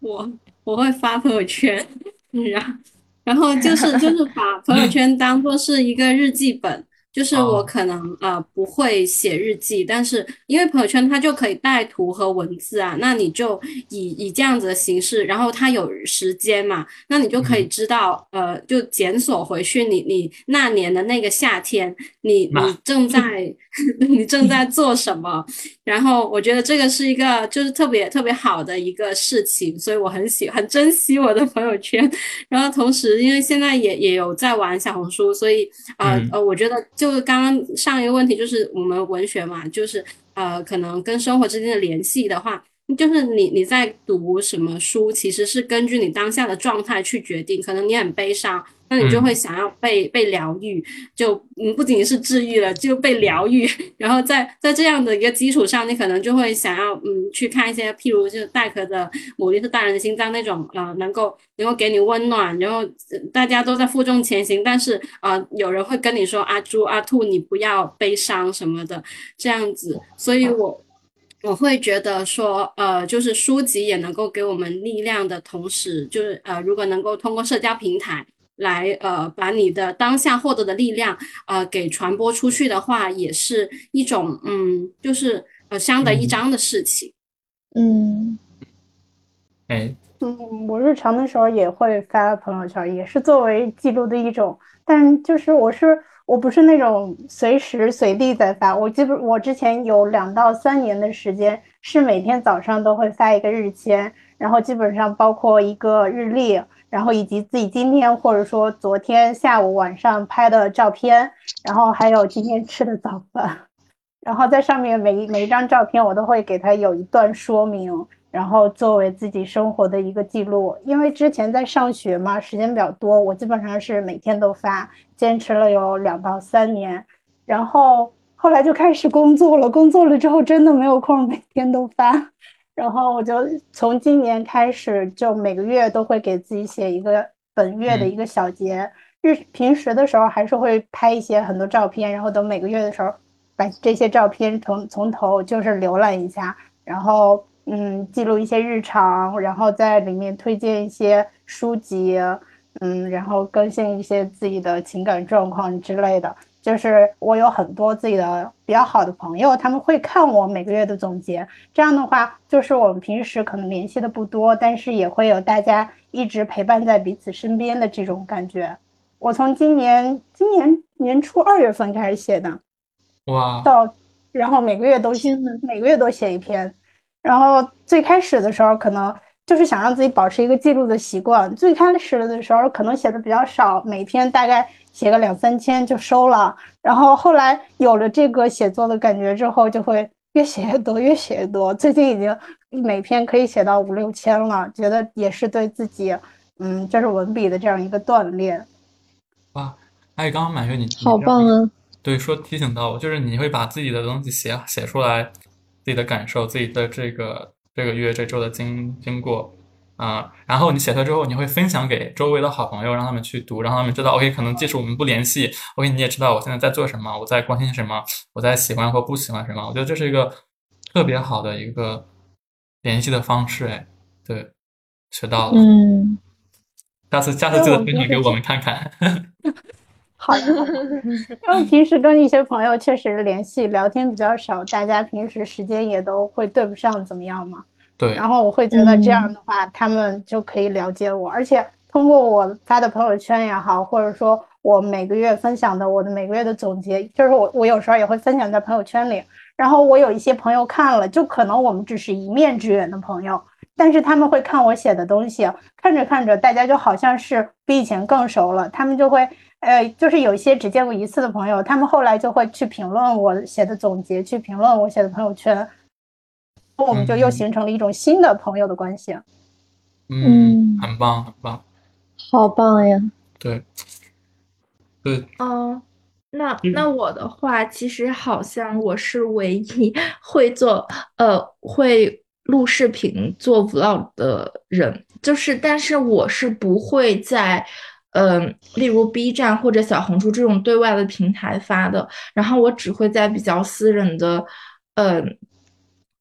S4: 我我会发朋友圈，然。然后就是就是把朋友圈当做是一个日记本。就是我可能呃不会写日记，但是因为朋友圈它就可以带图和文字啊，那你就以以这样子的形式，然后它有时间嘛，那你就可以知道呃就检索回去你你那年的那个夏天，你你正在 你正在做什么，然后我觉得这个是一个就是特别特别好的一个事情，所以我很喜很珍惜我的朋友圈，然后同时因为现在也也有在玩小红书，所以呃呃我觉得就。就是刚刚上一个问题，就是我们文学嘛，就是呃，可能跟生活之间的联系的话，就是你你在读什么书，其实是根据你当下的状态去决定。可能你很悲伤。那你就会想要被被疗愈，就嗯不仅仅是治愈了，就被疗愈。然后在在这样的一个基础上，你可能就会想要嗯去看一些，譬如就是戴壳的《牡蛎是大人的心脏》那种，呃，能够能够给你温暖。然后大家都在负重前行，但是啊，有人会跟你说阿朱阿兔，你不要悲伤什么的这样子。所以我我会觉得说，呃，就是书籍也能够给我们力量的同时，就是呃，如果能够通过社交平台。来，呃，把你的当下获得的力量，呃，给传播出去的话，也是一种，嗯，就是呃，相得益彰的事情。
S5: 嗯，
S2: 哎，
S3: 嗯，我日常的时候也会发朋友圈，也是作为记录的一种，但就是我是我不是那种随时随地在发，我基本我之前有两到三年的时间是每天早上都会发一个日签，然后基本上包括一个日历。然后以及自己今天或者说昨天下午晚上拍的照片，然后还有今天吃的早饭，然后在上面每一每一张照片我都会给他有一段说明，然后作为自己生活的一个记录。因为之前在上学嘛，时间比较多，我基本上是每天都发，坚持了有两到三年，然后后来就开始工作了，工作了之后真的没有空每天都发。然后我就从今年开始，就每个月都会给自己写一个本月的一个小结。日平时的时候还是会拍一些很多照片，然后等每个月的时候，把这些照片从从头就是浏览一下，然后嗯记录一些日常，然后在里面推荐一些书籍，嗯，然后更新一些自己的情感状况之类的。就是我有很多自己的比较好的朋友，他们会看我每个月的总结。这样的话，就是我们平时可能联系的不多，但是也会有大家一直陪伴在彼此身边的这种感觉。我从今年今年年初二月份开始写的，
S2: 哇，
S3: 到然后每个月都写，每个月都写一篇。然后最开始的时候，可能就是想让自己保持一个记录的习惯。最开始的时候，可能写的比较少，每天大概。写个两三千就收了，然后后来有了这个写作的感觉之后，就会越写越多，越写越多。最近已经每篇可以写到五六千了，觉得也是对自己，嗯，就是文笔的这样一个锻炼。
S2: 哇，还有刚刚满月，你
S5: 好棒啊！
S2: 对，说提醒到我，就是你会把自己的东西写写出来，自己的感受，自己的这个这个月这周的经经过。啊，然后你写出来之后，你会分享给周围的好朋友，让他们去读，让他们知道，OK，可能即使我们不联系，OK，你也知道我现在在做什么，我在关心什么，我在喜欢或不喜欢什么。我觉得这是一个特别好的一个联系的方式，哎，对，学到了，
S5: 嗯，
S2: 下次下次记得分享给我们看看。
S3: 好的，因为 平时跟一些朋友确实联系聊天比较少，大家平时时间也都会对不上，怎么样嘛？
S2: 对，
S3: 然后我会觉得这样的话，他们就可以了解我，而且通过我发的朋友圈也好，或者说我每个月分享的我的每个月的总结，就是我我有时候也会分享在朋友圈里。然后我有一些朋友看了，就可能我们只是一面之缘的朋友，但是他们会看我写的东西，看着看着，大家就好像是比以前更熟了。他们就会，呃，就是有一些只见过一次的朋友，他们后来就会去评论我写的总结，去评论我写的朋友圈。我们就又形成了一种新的朋友的关系，
S2: 嗯，很棒，很棒，
S5: 好棒呀！
S2: 对，对，
S1: 嗯，那那我的话，其实好像我是唯一 会做呃会录视频做 vlog 的人，就是但是我是不会在嗯，例如 B 站或者小红书这种对外的平台发的，然后我只会在比较私人的嗯。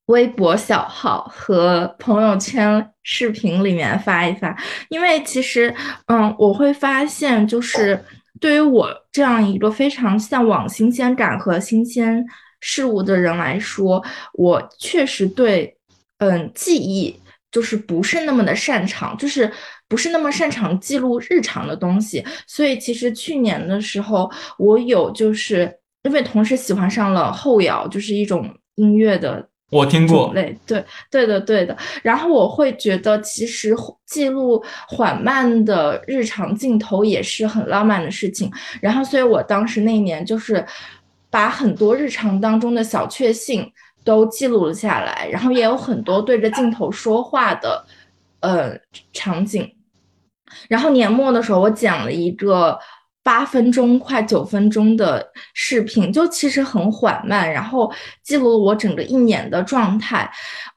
S1: 微博小号和朋友圈视频里面发一发，因为其实，嗯，我会发现，就是对于我这样一个非常向往新鲜感和新鲜事物的人来说，我确实对，嗯，记忆就是不是那么的擅长，就是不是那么擅长记录日常的东西。所以，其实去年的时候，我有就是因为同时喜欢上了后摇，就是一种音乐的。
S2: 我听过，
S1: 对对对的对的。然后我会觉得，其实记录缓慢的日常镜头也是很浪漫的事情。然后，所以我当时那年就是把很多日常当中的小确幸都记录了下来，然后也有很多对着镜头说话的呃场景。然后年末的时候，我剪了一个。八分钟快九分钟的视频，就其实很缓慢，然后记录了我整个一年的状态，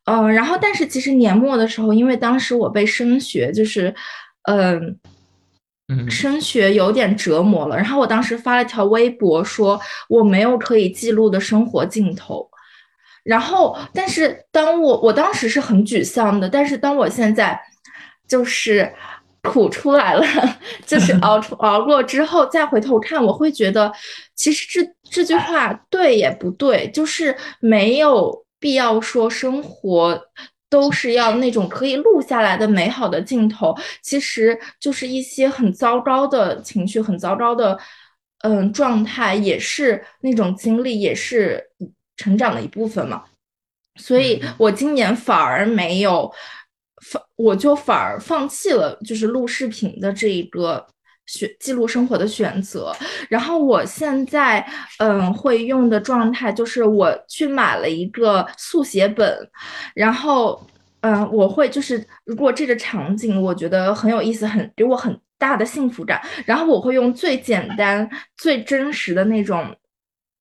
S1: 嗯，然后但是其实年末的时候，因为当时我被升学，就是，嗯，升学有点折磨了，然后我当时发了条微博说我没有可以记录的生活镜头，然后但是当我我当时是很沮丧的，但是当我现在就是。苦出来了，就是熬出熬过之后再回头看，我会觉得其实这这句话对也不对，就是没有必要说生活都是要那种可以录下来的美好的镜头，其实就是一些很糟糕的情绪、很糟糕的嗯状态，也是那种经历，也是成长的一部分嘛。所以我今年反而没有。放我就反而放弃了，就是录视频的这一个选记录生活的选择。然后我现在嗯会用的状态就是我去买了一个速写本，然后嗯我会就是如果这个场景我觉得很有意思，很给我很大的幸福感，然后我会用最简单、最真实的那种。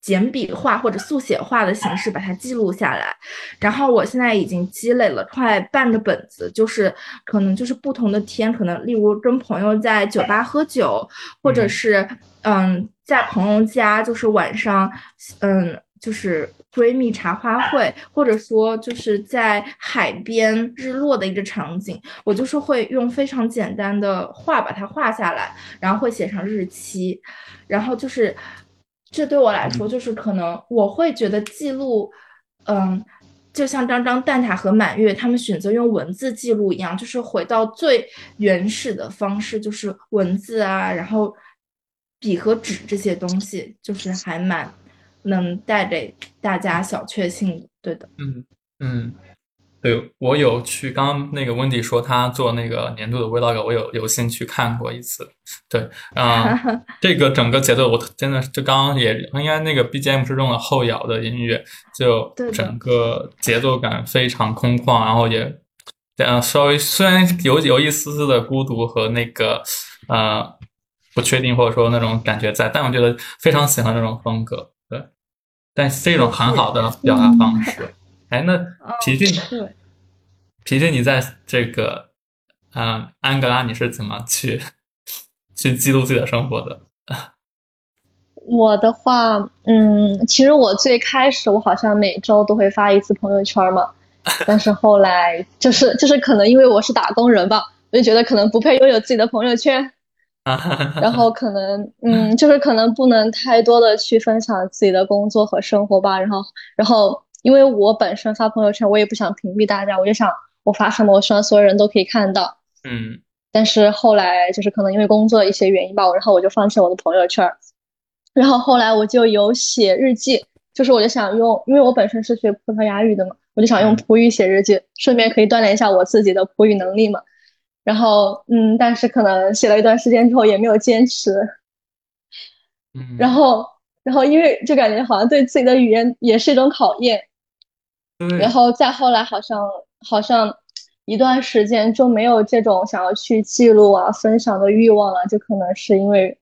S1: 简笔画或者速写画的形式把它记录下来，然后我现在已经积累了快半个本子，就是可能就是不同的天，可能例如跟朋友在酒吧喝酒，或者是嗯在朋友家就是晚上嗯就是闺蜜茶话会，或者说就是在海边日落的一个场景，我就是会用非常简单的画把它画下来，然后会写上日期，然后就是。这对我来说，就是可能我会觉得记录，嗯，就像张张蛋挞和满月他们选择用文字记录一样，就是回到最原始的方式，就是文字啊，然后笔和纸这些东西，就是还蛮能带给大家小确幸。对的，
S2: 嗯嗯，对我有去，刚刚那个温迪说他做那个年度的 vlog，我有有幸去看过一次。对，啊、这个整个节奏我真的就刚刚也应该那个 BGM 是用了后摇的音乐，就整个节奏感非常空旷，然后也呃稍微虽然有有一丝丝的孤独和那个呃不确定或者说那种感觉在，但我觉得非常喜欢这种风格。对，但是这种很好的表达方式。哎，那皮俊，
S5: 对，
S2: 皮俊，你在这个嗯、呃安哥拉你是怎么去去记录自己的生活的？
S5: 我的话，嗯，其实我最开始我好像每周都会发一次朋友圈嘛，但是后来就是就是可能因为我是打工人吧，我就觉得可能不配拥有自己的朋友圈，然后可能嗯，就是可能不能太多的去分享自己的工作和生活吧，然后然后因为我本身发朋友圈，我也不想屏蔽大家，我就想我发什么，我希望所有人都可以看到。
S2: 嗯。
S5: 但是后来就是可能因为工作的一些原因吧，然后我就放弃了我的朋友圈，然后后来我就有写日记，就是我就想用，因为我本身是学葡萄牙语的嘛，我就想用葡语写日记，顺便可以锻炼一下我自己的葡语能力嘛。然后嗯，但是可能写了一段时间之后也没有坚持，
S2: 嗯，
S5: 然后然后因为就感觉好像对自己的语言也是一种考验，
S2: 对，
S5: 然后再后来好像好像一段时间就没有这种想要去记录啊、分享的欲望了，就可能是因为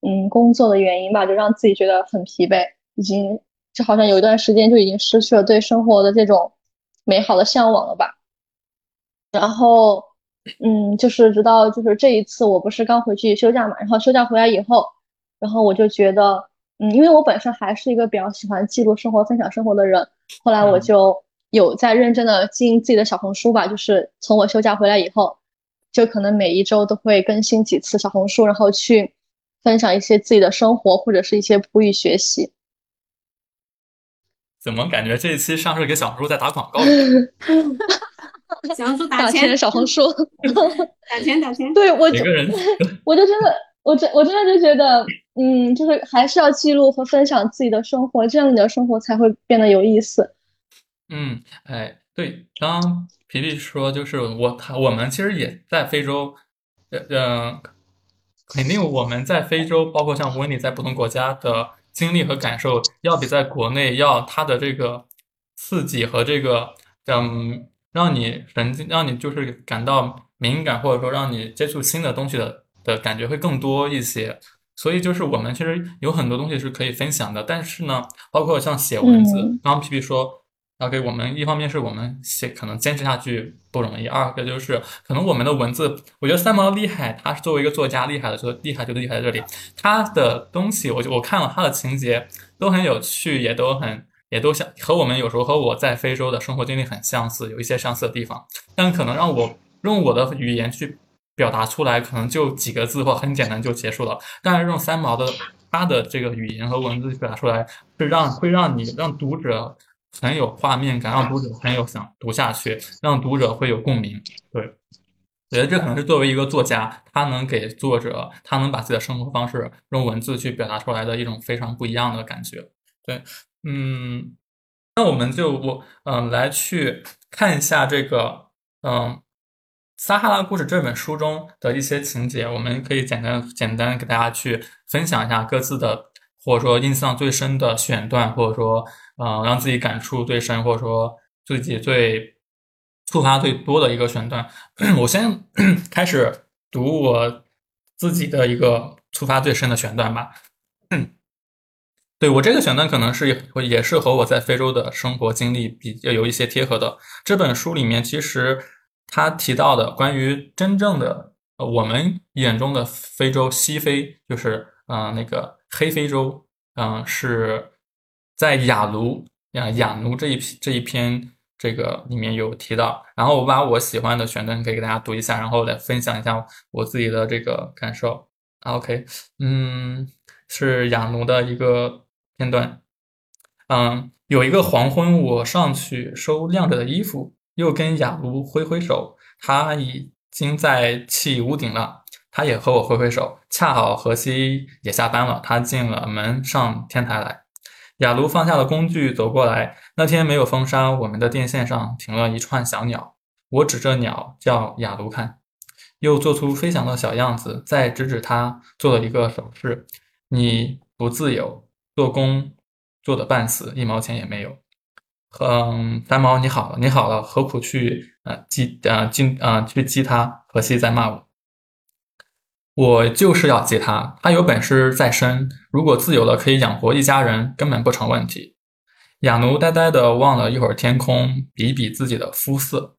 S5: 嗯工作的原因吧，就让自己觉得很疲惫，已经就好像有一段时间就已经失去了对生活的这种美好的向往了吧。然后嗯，就是直到就是这一次，我不是刚回去休假嘛，然后休假回来以后，然后我就觉得嗯，因为我本身还是一个比较喜欢记录生活、分享生活的人。后来我
S2: 嗯
S5: 就有在认真的经营自己的小红书吧，就是从我休假回来以后，就可能每一周都会更新几次小红书，然后去分享一些自己的生活或者是一些普语学习。
S2: 怎么感觉这一期像是给小红书在打广告一样？
S4: 小红书打
S5: 打钱
S4: 钱，
S5: 小红书，
S4: 打钱，打钱。
S5: 对我就
S2: 每个人
S5: 我就真的，我真我真的就觉得，嗯，就是还是要记录和分享自己的生活，这样你的生活才会变得有意思。
S2: 嗯，哎，对，刚刚皮皮说，就是我他我们其实也在非洲，呃呃，肯定我们在非洲，包括像温妮在不同国家的经历和感受，要比在国内要它的这个刺激和这个嗯，让你神经，让你就是感到敏感，或者说让你接触新的东西的的感觉会更多一些。所以就是我们其实有很多东西是可以分享的，但是呢，包括像写文字，
S5: 嗯
S2: 刚刚皮皮说。OK，我们一方面是我们写可能坚持下去不容易，二个就是可能我们的文字，我觉得三毛厉害，他是作为一个作家厉害的，就厉害就厉害在这里，他的东西，我就我看了他的情节都很有趣，也都很也都像和我们有时候和我在非洲的生活经历很相似，有一些相似的地方，但可能让我用我的语言去表达出来，可能就几个字或很简单就结束了，但是用三毛的他的这个语言和文字表达出来，是让会让你让读者。很有画面感，让读者很有想读下去，让读者会有共鸣。对，我觉得这可能是作为一个作家，他能给作者，他能把自己的生活方式用文字去表达出来的一种非常不一样的感觉。对，嗯，那我们就我嗯、来去看一下这个嗯《撒哈拉故事》这本书中的一些情节，我们可以简单简单给大家去分享一下各自的。或者说印象最深的选段，或者说，呃，让自己感触最深，或者说自己最触发最多的一个选段。我先 开始读我自己的一个触发最深的选段吧。对我这个选段可能是也是和我在非洲的生活经历比较有一些贴合的。这本书里面其实他提到的关于真正的呃我们眼中的非洲西非，就是嗯、那个。黑非洲，嗯、是在雅卢呀雅奴这一这一篇这个里面有提到，然后我把我喜欢的选段可以给大家读一下，然后来分享一下我自己的这个感受。OK，嗯，是雅奴的一个片段，嗯，有一个黄昏，我上去收晾着的衣服，又跟雅卢挥挥手，他已经在砌屋顶了。他也和我挥挥手，恰好荷西也下班了。他进了门上天台来，雅卢放下了工具，走过来。那天没有风沙，我们的电线上停了一串小鸟。我指着鸟叫雅卢看，又做出飞翔的小样子，再指指他，做了一个手势。你不自由，做工做的半死，一毛钱也没有。嗯，三毛，你好了，你好了，何苦去呃激呃激呃去激他？何西在骂我。我就是要激他，他有本事再生，如果自由了可以养活一家人，根本不成问题。雅奴呆呆地望了一会儿天空，比比自己的肤色，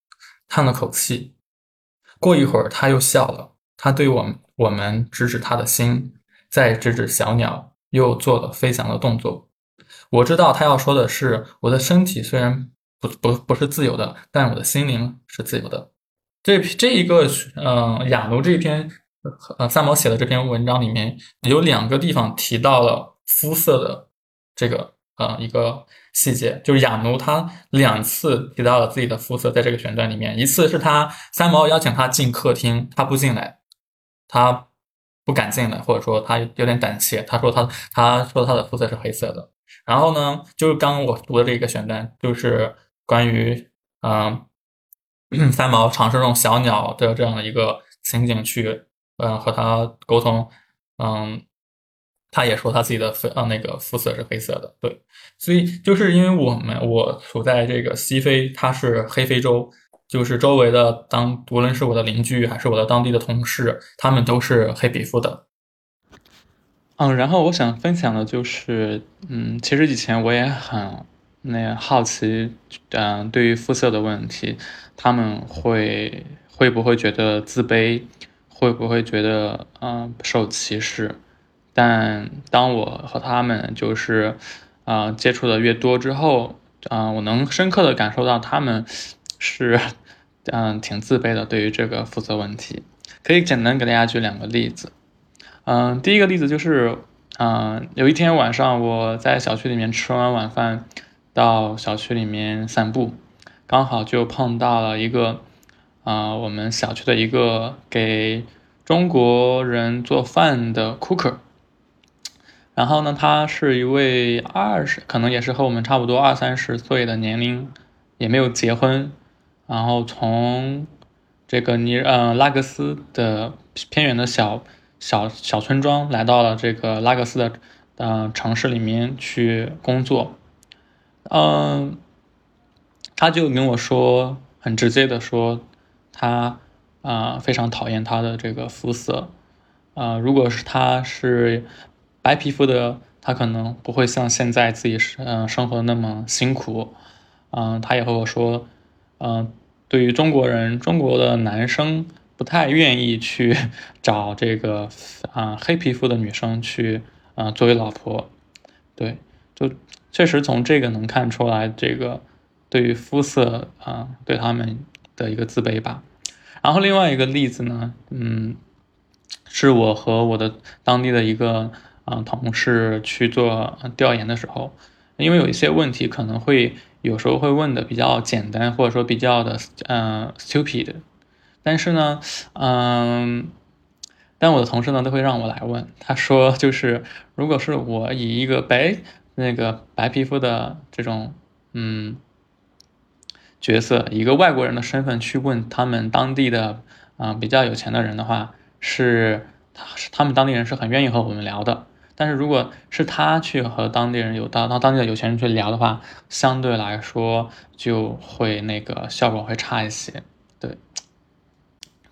S2: 叹了口气。过一会儿他又笑了，他对我们我们指指他的心，再指指小鸟，又做了飞翔的动作。我知道他要说的是，我的身体虽然不不不是自由的，但我的心灵是自由的。这这一个，嗯，雅奴这篇。呃，三毛写的这篇文章里面有两个地方提到了肤色的这个呃一个细节，就是雅奴他两次提到了自己的肤色，在这个选段里面，一次是他三毛邀请他进客厅，他不进来，他不敢进来，或者说他有点胆怯，他说他他说他的肤色是黑色的。然后呢，就是刚刚我读的这个选段，就是关于嗯三毛尝试用小鸟的这样的一个情景去。嗯，和他沟通，嗯，他也说他自己的肤，嗯，那个肤色是黑色的，对，所以就是因为我们我处在这个西非，他是黑非洲，就是周围的当无论是我的邻居还是我的当地的同事，他们都是黑皮肤的。嗯，然后我想分享的就是，嗯，其实以前我也很那好奇，嗯，对于肤色的问题，他们会会不会觉得自卑？会不会觉得嗯受歧视？但当我和他们就是啊接触的越多之后，啊我能深刻的感受到他们是嗯挺自卑的对于这个肤色问题。可以简单给大家举两个例子。嗯，第一个例子就是嗯有一天晚上我在小区里面吃完晚饭，到小区里面散步，刚好就碰到了一个。啊，我们小区的一个给中国人做饭的 cooker，然后呢，他是一位二十，可能也是和我们差不多二三十岁的年龄，也没有结婚，然后从这个尼呃拉各斯的偏远的小小小村庄来到了这个拉各斯的呃城市里面去工作，嗯，他就跟我说，很直接的说。他啊非常讨厌他的这个肤色，啊，如果是他是白皮肤的，他可能不会像现在自己是嗯生活那么辛苦，嗯，他也和我说，嗯，对于中国人，中国的男生不太愿意去 找这个啊黑皮肤的女生去啊作为老婆，对，就确实从这个能看出来，这个对于肤色啊对他们。的一个自卑吧，然后另外一个例子呢，嗯，是我和我的当地的一个啊同事去做调研的时候，因为有一些问题可能会有时候会问的比较简单，或者说比较的嗯 stupid，但是呢，嗯，但我的同事呢都会让我来问，他说就是如果是我以一个白那个白皮肤的这种嗯。角色一个外国人的身份去问他们当地的啊比较有钱的人的话，是他他们当地人是很愿意和我们聊的。但是如果是他去和当地人有到到当地的有钱人去聊的话，相对来说就会那个效果会差一些。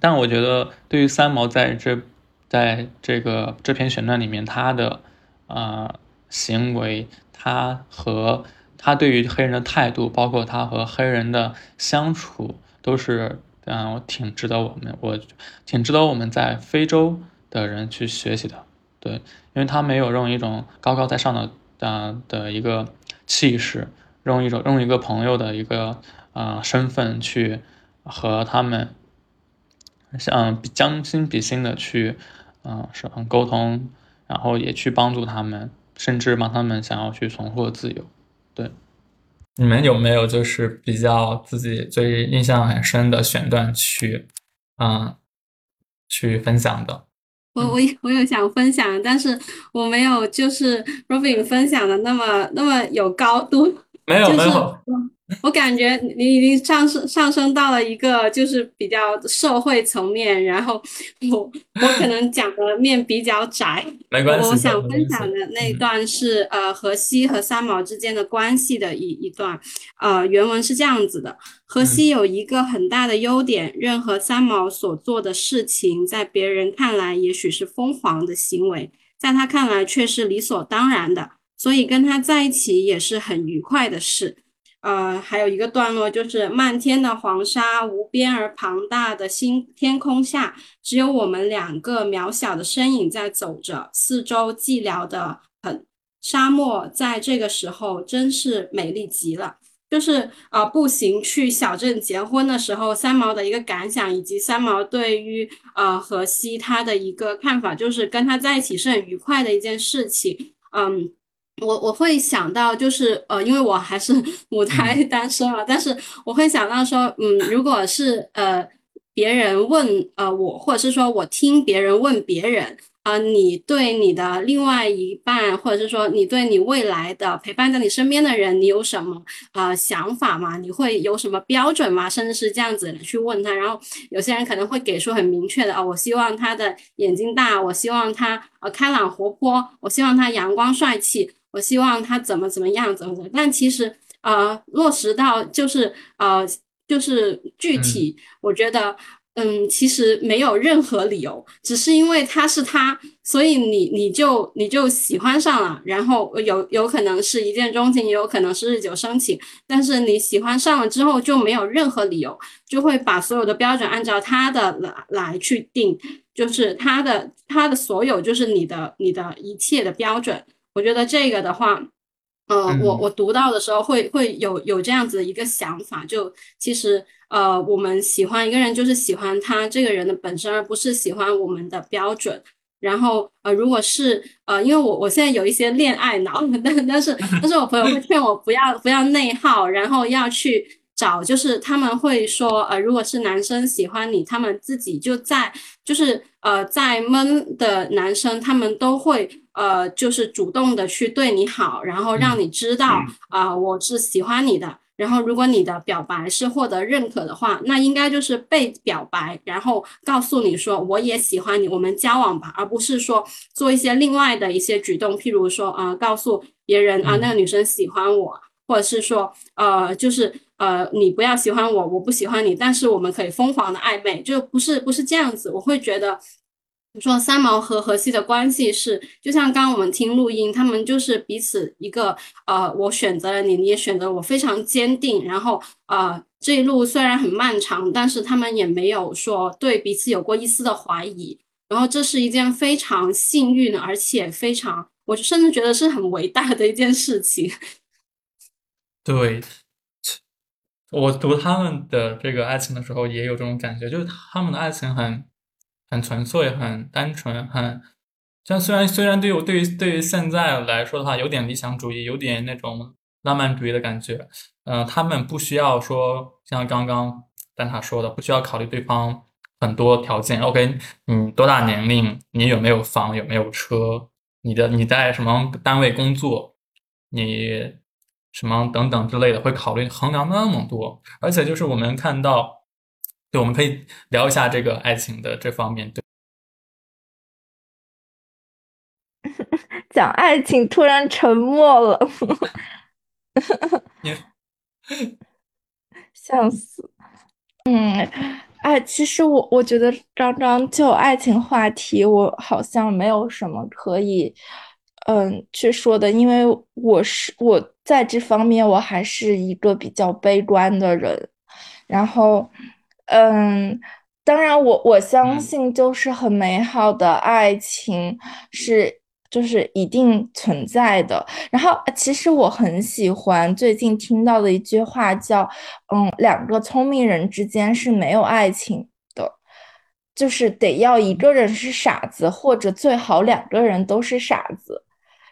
S2: 但我觉得对于三毛在这在这个这篇选段里面他的啊行为，他和。他对于黑人的态度，包括他和黑人的相处，都是嗯，挺值得我们，我挺值得我们在非洲的人去学习的。对，因为他没有用一种高高在上的啊的一个气势，用一种用一个朋友的一个啊身份去和他们像将心比心的去嗯是沟通，然后也去帮助他们，甚至帮他们想要去重获自由。对，你们有没有就是比较自己最印象很深的选段去，嗯，去分享的？
S4: 我我我有想分享，但是我没有就是 Robin 分享的那么那么有高度，
S2: 没有没有。
S4: 我感觉你已经上升上升到了一个就是比较社会层面，然后我我可能讲的面比较窄。
S2: 没关系。
S4: 我想分享的那段是呃荷西和三毛之间的关系的一一段。呃，原文是这样子的：荷西有一个很大的优点，任何三毛所做的事情，在别人看来也许是疯狂的行为，在他看来却是理所当然的，所以跟他在一起也是很愉快的事。呃，还有一个段落就是漫天的黄沙，无边而庞大的星天空下，只有我们两个渺小的身影在走着，四周寂寥的很。沙漠在这个时候真是美丽极了。就是呃，步行去小镇结婚的时候，三毛的一个感想，以及三毛对于呃荷西他的一个看法，就是跟他在一起是很愉快的一件事情。嗯。我我会想到，就是呃，因为我还是 母胎单身嘛，但是我会想到说，嗯，如果是呃别人问呃我，或者是说我听别人问别人，啊，你对你的另外一半，或者是说你对你未来的陪伴在你身边的人，你有什么呃想法吗？你会有什么标准吗？甚至是这样子去问他，然后有些人可能会给出很明确的啊，我希望他的眼睛大，我希望他呃开朗活泼，我希望他阳光帅气。我希望他怎么怎么样，怎么怎么，但其实呃，落实到就是呃，就是具体，我觉得嗯，其实没有任何理由，只是因为他是他，所以你你就你就喜欢上了，然后有有可能是一见钟情，也有可能是日久生情，但是你喜欢上了之后就没有任何理由，就会把所有的标准按照他的来来去定，就是他的他的所有就是你的你的一切的标准。我觉得这个的话，呃，我我读到的时候会会有有这样子的一个想法，就其实呃，我们喜欢一个人就是喜欢他这个人的本身，而不是喜欢我们的标准。然后呃，如果是呃，因为我我现在有一些恋爱脑，但但是但是我朋友会劝我不要不要内耗，然后要去找，就是他们会说呃，如果是男生喜欢你，他们自己就在就是呃在闷的男生，他们都会。呃，就是主动的去对你好，然后让你知道啊，我是喜欢你的。然后，如果你的表白是获得认可的话，那应该就是被表白，然后告诉你说我也喜欢你，我们交往吧，而不是说做一些另外的一些举动，譬如说啊，告诉别人啊那个女生喜欢我，或者是说呃，就是呃你不要喜欢我，我不喜欢你，但是我们可以疯狂的暧昧，就不是不是这样子。我会觉得。说三毛和荷西的关系是，就像刚刚我们听录音，他们就是彼此一个，呃，我选择了你，你也选择我，非常坚定。然后，呃，这一路虽然很漫长，但是他们也没有说对彼此有过一丝的怀疑。然后，这是一件非常幸运，而且非常，我甚至觉得是很伟大的一件事情。
S2: 对，我读他们的这个爱情的时候，也有这种感觉，就是他们的爱情很。很纯粹，很单纯，很像虽然虽然对于对于对于现在来说的话，有点理想主义，有点那种浪漫主义的感觉。嗯，他们不需要说像刚刚蛋塔说的，不需要考虑对方很多条件。OK，你多大年龄？你有没有房？有没有车？你的你在什么单位工作？你什么等等之类的，会考虑衡量那么多。而且就是我们看到。对，我们可以聊一下这个爱情的这方面。对，
S1: 讲爱情突然沉默了，笑死。嗯，哎，其实我我觉得刚刚就爱情话题，我好像没有什么可以嗯去说的，因为我是我在这方面我还是一个比较悲观的人，然后。嗯，当然，我我相信，就是很美好的爱情是就是一定存在的。然后，其实我很喜欢最近听到的一句话，叫“嗯，两个聪明人之间是没有爱情的，就是得要一个人是傻子，或者最好两个人都是傻子。”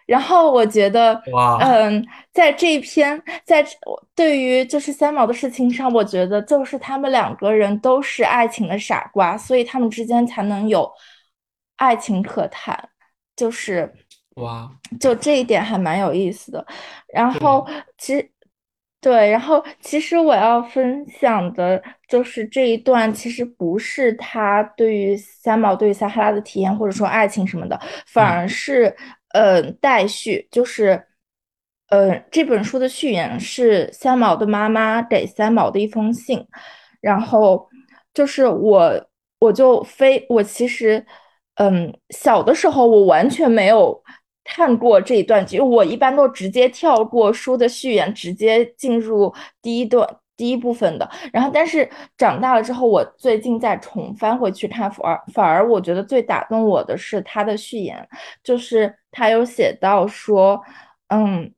S1: 然后我觉得，嗯，在这一篇，在对于就是三毛的事情上，我觉得就是他们两个人都是爱情的傻瓜，所以他们之间才能有爱情可谈，就是
S2: 哇，
S1: 就这一点还蛮有意思的。然后。其实对，然后其实我要分享的就是这一段，其实不是他对于三毛对于撒哈拉的体验，或者说爱情什么的，反而是嗯待续，就是嗯这本书的序言是三毛的妈妈给三毛的一封信，然后就是我我就非我其实嗯小的时候我完全没有。看过这一段，就我一般都直接跳过书的序言，直接进入第一段第一部分的。然后，但是长大了之后，我最近再重翻回去看，反而反而我觉得最打动我的是他的序言，就是他有写到说，嗯。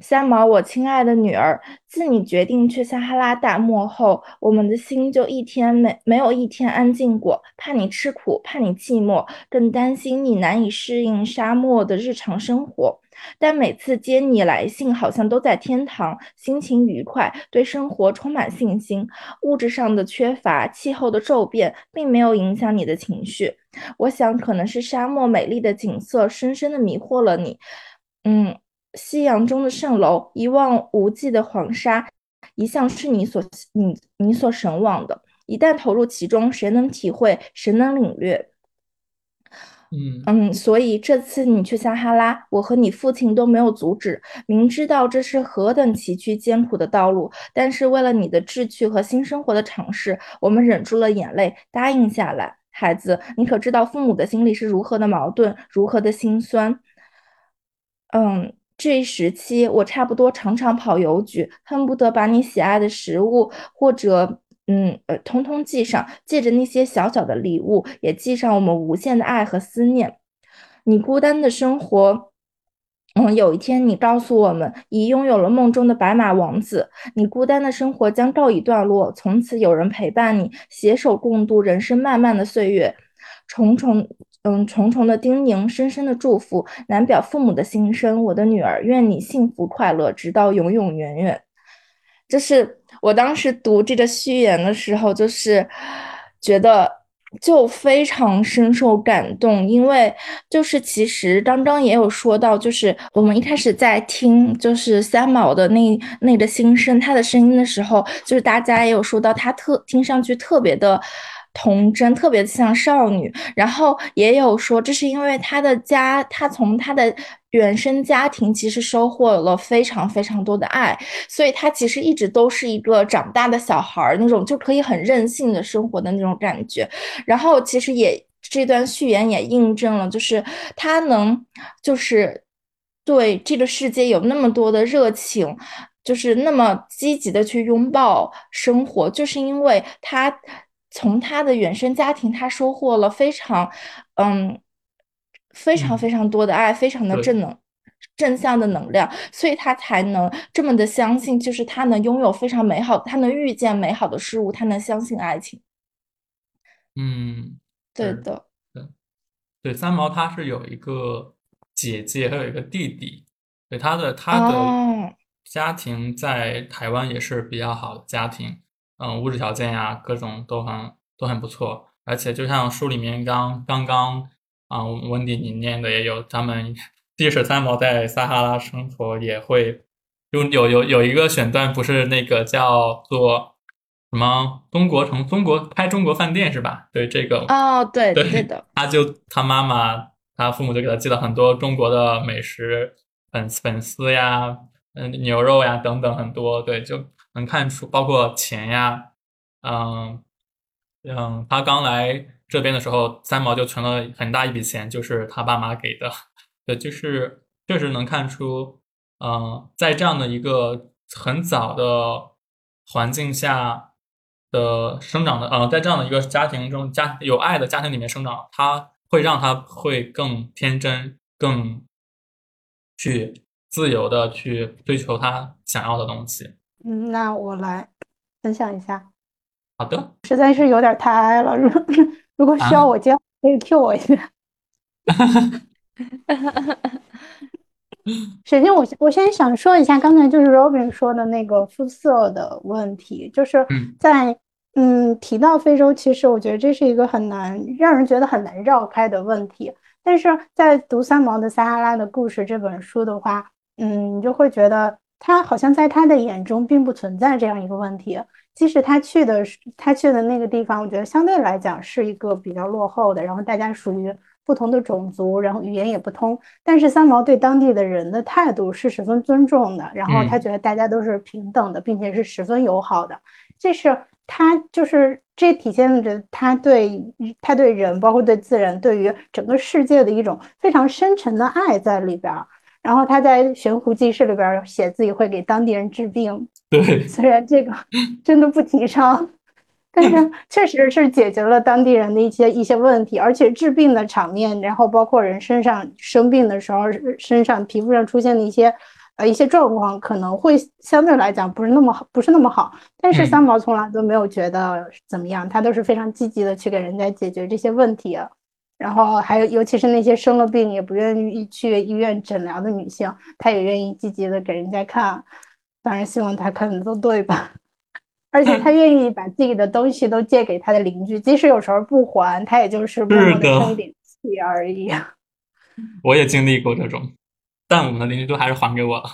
S1: 三毛，我亲爱的女儿，自你决定去撒哈拉大漠后，我们的心就一天没没有一天安静过。怕你吃苦，怕你寂寞，更担心你难以适应沙漠的日常生活。但每次接你来信，好像都在天堂，心情愉快，对生活充满信心。物质上的缺乏，气候的骤变，并没有影响你的情绪。我想，可能是沙漠美丽的景色深深的迷惑了你。嗯。夕阳中的蜃楼，一望无际的黄沙，一向是你所你你所神往的。一旦投入其中，谁能体会？谁能领略？
S2: 嗯，
S1: 所以这次你去撒哈拉，我和你父亲都没有阻止。明知道这是何等崎岖艰苦的道路，但是为了你的志趣和新生活的尝试，我们忍住了眼泪，答应下来。孩子，你可知道父母的心里是如何的矛盾，如何的心酸？嗯。这一时期，我差不多常常跑邮局，恨不得把你喜爱的食物或者嗯呃通通寄上，借着那些小小的礼物，也寄上我们无限的爱和思念。你孤单的生活，嗯，有一天你告诉我们，已拥有了梦中的白马王子。你孤单的生活将告一段落，从此有人陪伴你，携手共度人生漫漫的岁月，重重。嗯，重重的叮咛，深深的祝福，难表父母的心声。我的女儿，愿你幸福快乐，直到永永远远。就是我当时读这个序言的时候，就是觉得就非常深受感动，因为就是其实刚刚也有说到，就是我们一开始在听就是三毛的那那个心声，他的声音的时候，就是大家也有说到他特听上去特别的。童真特别像少女，然后也有说这是因为他的家，他从他的原生家庭其实收获了非常非常多的爱，所以他其实一直都是一个长大的小孩儿那种就可以很任性的生活的那种感觉。然后其实也这段序言也印证了，就是他能就是对这个世界有那么多的热情，就是那么积极的去拥抱生活，就是因为他。从他的原生家庭，他收获了非常，嗯，非常非常多的爱，非常的正能、正向的能量，所以他才能这么的相信，就是他能拥有非常美好，他能遇见美好的事物，他能相信爱情。
S2: 嗯，
S1: 对的，
S2: 对，对，三毛他是有一个姐姐，还有一个弟弟，对他的他的家庭在台湾也是比较好的家庭。嗯，物质条件呀，各种都很都很不错，而且就像书里面刚刚刚啊，温迪你念的也有，他们即使三毛在撒哈拉生活，也会有有有有一个选段，不是那个叫做什么中国城中国开中国饭店是吧？对这个
S1: 哦，对
S2: 对
S1: 的，
S2: 他就他妈妈他父母就给他寄了很多中国的美食粉粉丝呀，嗯牛肉呀等等很多，对就。能看出，包括钱呀，嗯嗯，他刚来这边的时候，三毛就存了很大一笔钱，就是他爸妈给的。对，就是确实能看出，嗯，在这样的一个很早的环境下的生长的，嗯，在这样的一个家庭中，家有爱的家庭里面生长，他会让他会更天真，更去自由的去追求他想要的东西。
S3: 嗯，那我来分享一下。
S2: 好的，
S3: 实在是有点太爱了。如如果需要我接，可以 Q 我一下。首先，我我先想说一下刚才就是 Robin 说的那个肤色的问题，就是在嗯，提到非洲，其实我觉得这是一个很难让人觉得很难绕开的问题。但是在读三毛的《撒哈拉的故事》这本书的话，嗯，你就会觉得他好像在他的眼中并不存在这样一个问题。即使他去的他去的那个地方，我觉得相对来讲是一个比较落后的，然后大家属于不同的种族，然后语言也不通。但是三毛对当地的人的态度是十分尊重的，然后他觉得大家都是平等的，并且是十分友好的。这是。他就是这体现着他对他对人，包括对自然，对于整个世界的一种非常深沉的爱在里边。然后他在《悬壶济世》里边写自己会给当地人治病，
S2: 对，
S3: 虽然这个 真的不提倡，但是 确实是解决了当地人的一些一些问题，而且治病的场面，然后包括人身上生病的时候，身上皮肤上出现的一些。呃，一些状况可能会相对来讲不是那么好，不是那么好。但是三毛从来都没有觉得怎么样，他都是非常积极的去给人家解决这些问题。然后还有，尤其是那些生了病也不愿意去医院诊疗的女性，她也愿意积极的给人家看。当然，希望她看的都对吧？而且她愿意把自己的东西都借给她的邻居，即使有时候不还，她也就是默默的生点气而已。
S2: 我也经历过这种。但我们的邻居都还是还给我了。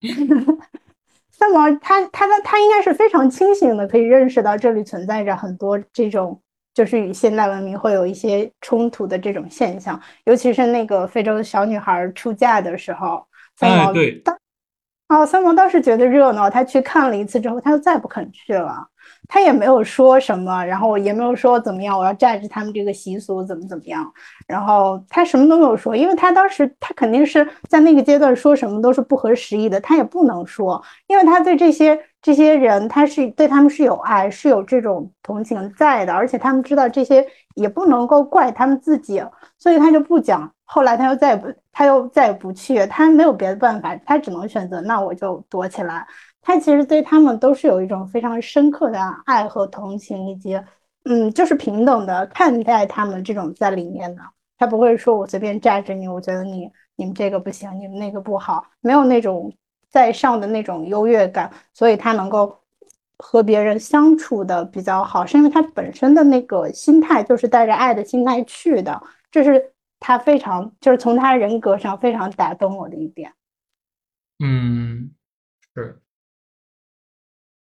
S3: 三毛，他他的他应该是非常清醒的，可以认识到这里存在着很多这种就是与现代文明会有一些冲突的这种现象，尤其是那个非洲的小女孩出嫁的时候，三毛当哦，三毛当时觉得热闹，他去看了一次之后，他就再不肯去了。他也没有说什么，然后也没有说怎么样，我要占着他们这个习俗怎么怎么样，然后他什么都没有说，因为他当时他肯定是在那个阶段说什么都是不合时宜的，他也不能说，因为他对这些这些人他是对他们是有爱，是有这种同情在的，而且他们知道这些也不能够怪他们自己，所以他就不讲。后来他又再也不他又再也不去，他没有别的办法，他只能选择那我就躲起来。他其实对他们都是有一种非常深刻的爱和同情，以及嗯，就是平等的看待他们这种在里面的。他不会说我随便站着你，我觉得你你们这个不行，你们那个不好，没有那种在上的那种优越感，所以他能够和别人相处的比较好，是因为他本身的那个心态就是带着爱的心态去的，这是他非常就是从他人格上非常打动我的一点。
S2: 嗯，是。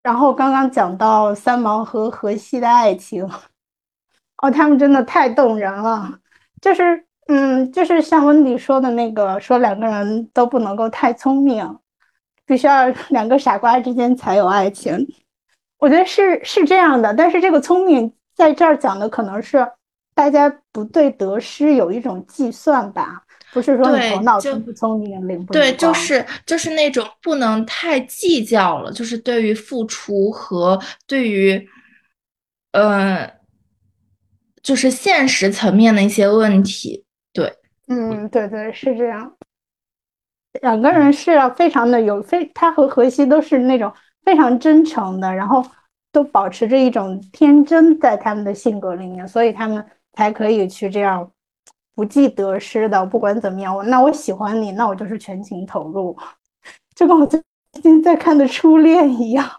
S3: 然后刚刚讲到三毛和荷西的爱情，哦，他们真的太动人了。就是，嗯，就是像温迪说的那个，说两个人都不能够太聪明，必须要两个傻瓜之间才有爱情。我觉得是是这样的，但是这个聪明在这儿讲的可能是大家不对得失有一种计算吧。不是说你头脑聪不聪明，灵不
S1: 对，就是就是那种不能太计较了，就是对于付出和对于，呃，就是现实层面的一些问题。对，
S3: 嗯，对对，是这样。两个人是要非常的有非，他和荷西都是那种非常真诚的，然后都保持着一种天真在他们的性格里面，所以他们才可以去这样。不计得失的，不管怎么样，我那我喜欢你，那我就是全情投入，就跟我最近在看的《初恋》一样。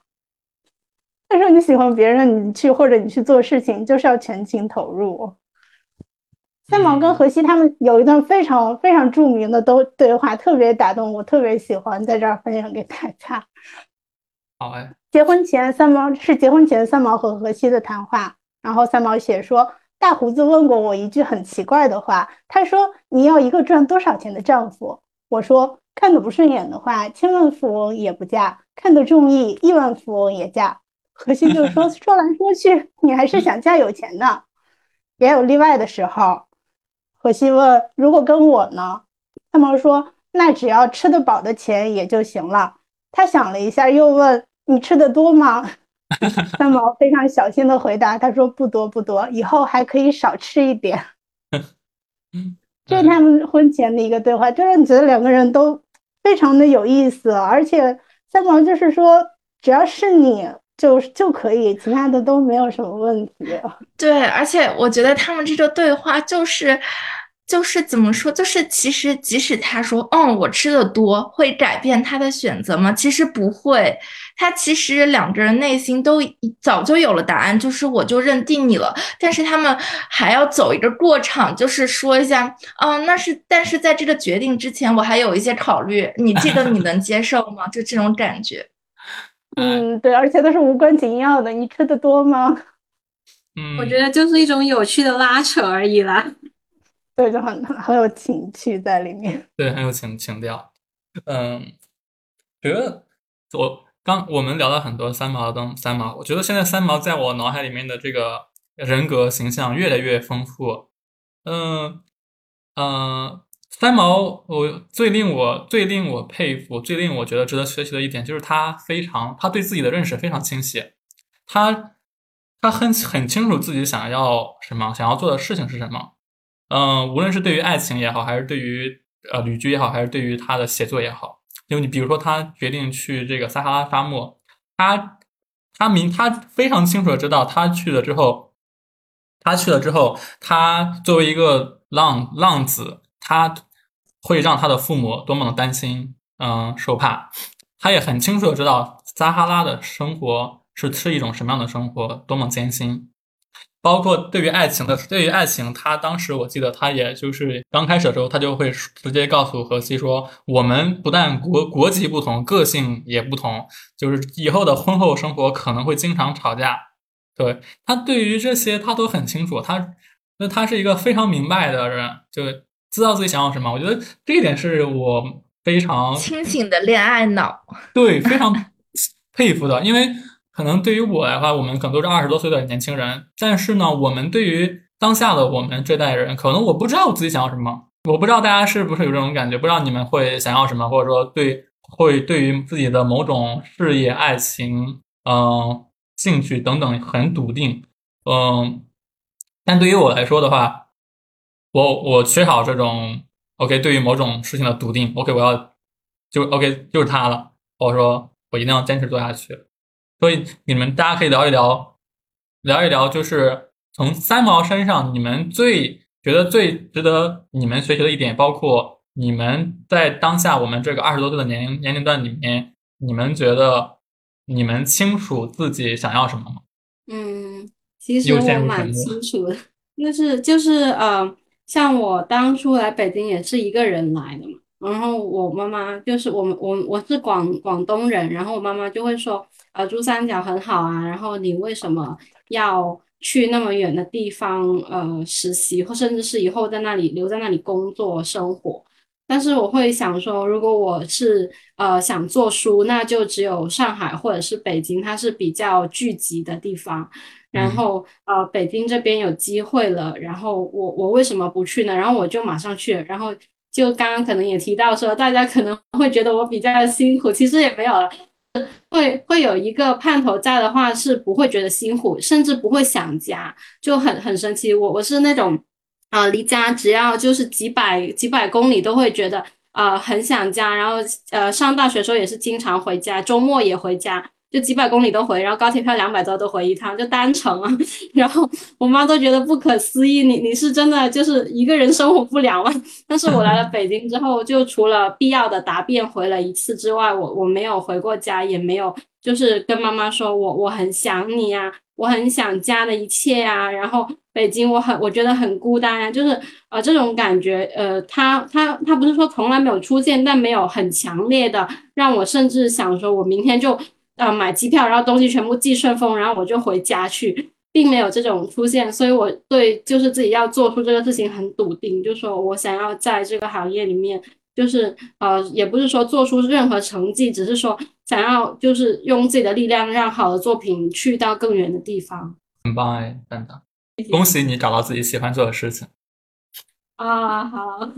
S3: 他说你喜欢别人，你去或者你去做事情，就是要全情投入。三毛跟荷西他们有一段非常非常著名的都对话，特别打动我，特别喜欢在这儿分享给大家。
S2: 好哎，
S3: 结婚前三毛是结婚前三毛和荷西的谈话，然后三毛写说。大胡子问过我一句很奇怪的话，他说：“你要一个赚多少钱的丈夫？”我说：“看得不顺眼的话，千万富翁也不嫁；看得中意，亿万富翁也嫁。”何西就说：“说来说去，你还是想嫁有钱的。也有例外的时候。”何西问：“如果跟我呢？”三毛说：“那只要吃得饱的钱也就行了。”他想了一下，又问：“你吃的多吗？” 三毛非常小心的回答：“他说不多不多，以后还可以少吃一点。”这是他们婚前的一个对话，就让你觉得两个人都非常的有意思。而且三毛就是说，只要是你就就可以，其他的都没有什么问题。
S1: 对，而且我觉得他们这个对话就是就是怎么说，就是其实即使他说，嗯，我吃的多，会改变他的选择吗？其实不会。他其实两个人内心都早就有了答案，就是我就认定你了。但是他们还要走一个过场，就是说一下，嗯，那是，但是在这个决定之前，我还有一些考虑。你这个你能接受吗？就这种感觉。
S3: 嗯，对，而且都是无关紧要的。你吃的多吗？
S2: 嗯，
S4: 我觉得就是一种有趣的拉扯而已啦。
S3: 对，就很很有情趣在里面。
S2: 对，很有情情调。嗯，觉得我。刚我们聊了很多三毛的三毛，我觉得现在三毛在我脑海里面的这个人格形象越来越丰富。嗯嗯，三毛，我最令我最令我佩服、最令我觉得值得学习的一点，就是他非常他对自己的认识非常清晰，他他很很清楚自己想要什么，想要做的事情是什么。嗯，无论是对于爱情也好，还是对于呃旅居也好，还是对于他的写作也好。因为你比如说，他决定去这个撒哈拉沙漠，他他明他非常清楚的知道，他去了之后，他去了之后，他作为一个浪浪子，他会让他的父母多么的担心，嗯，受怕。他也很清楚的知道，撒哈拉的生活是是一种什么样的生活，多么艰辛。包括对于爱情的，对于爱情，他当时我记得，他也就是刚开始的时候，他就会直接告诉何西说：“我们不但国国籍不同，个性也不同，就是以后的婚后生活可能会经常吵架。”对他对于这些他都很清楚，他那他是一个非常明白的人，就知道自己想要什么。我觉得这一点是我非常
S1: 清醒的恋爱脑，
S2: 对，非常 佩服的，因为。可能对于我来话，我们可能都是二十多岁的年轻人，但是呢，我们对于当下的我们这代人，可能我不知道我自己想要什么，我不知道大家是不是有这种感觉，不知道你们会想要什么，或者说对会对于自己的某种事业、爱情、嗯兴趣等等很笃定，嗯，但对于我来说的话，我我缺少这种 OK 对于某种事情的笃定，OK 我要就 OK 就是它了，或者说我一定要坚持做下去。所以你们大家可以聊一聊，聊一聊，就是从三毛身上，你们最觉得最值得你们学习的一点，包括你们在当下我们这个二十多岁的年龄年龄段里面，你们觉得你们清楚自己想要什么吗？
S4: 嗯，其实我蛮清楚的，就是就是呃，像我当初来北京也是一个人来的嘛，然后我妈妈就是我们我我是广广东人，然后我妈妈就会说。呃，珠三角很好啊，然后你为什么要去那么远的地方呃实习，或甚至是以后在那里留在那里工作生活？但是我会想说，如果我是呃想做书，那就只有上海或者是北京，它是比较聚集的地方。然后呃，北京这边有机会了，然后我我为什么不去呢？然后我就马上去。然后就刚刚可能也提到说，大家可能会觉得我比较辛苦，其实也没有了。会会有一个盼头在的话，是不会觉得辛苦，甚至不会想家，就很很神奇。我我是那种啊，离家只要就是几百几百公里都会觉得啊很想家，然后呃上大学时候也是经常回家，周末也回家。就几百公里都回，然后高铁票两百多都回一趟，就单程啊。然后我妈都觉得不可思议，你你是真的就是一个人生活不了吗？但是我来了北京之后，就除了必要的答辩回了一次之外，我我没有回过家，也没有就是跟妈妈说我我很想你呀，我很想家的一切呀。然后北京我很我觉得很孤单呀，就是呃这种感觉，呃他他他不是说从来没有出现，但没有很强烈的让我甚至想说我明天就。啊，买机票，然后东西全部寄顺丰，然后我就回家去，并没有这种出现，所以我对就是自己要做出这个事情很笃定，就说我想要在这个行业里面，就是呃，也不是说做出任何成绩，只是说想要就是用自己的力量让好的作品去到更远的地方。
S2: 很棒哎，蛋蛋，恭喜你找到自己喜欢做的事情。
S4: 啊，好。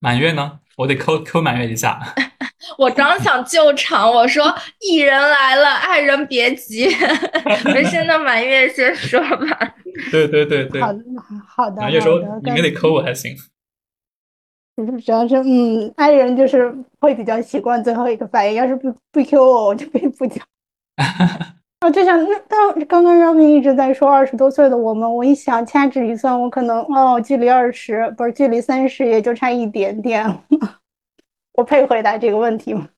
S2: 满月呢？我得抠抠满月一下。
S1: 我刚想救场，我说艺人来了，爱人别急。没事，那满月先说吧。
S2: 对对对对。
S3: 好的，好的。
S2: 满月说你们得抠我还行。
S3: 主要是嗯，爱人就是会比较习惯最后一个反应，要是不不 Q 我，我就可以不讲。啊，就想那刚刚刚 Robin 一直在说二十多岁的我们，我一想掐指一算，我可能哦，距离二十不是距离三十也就差一点点。我配回答这个问题吗？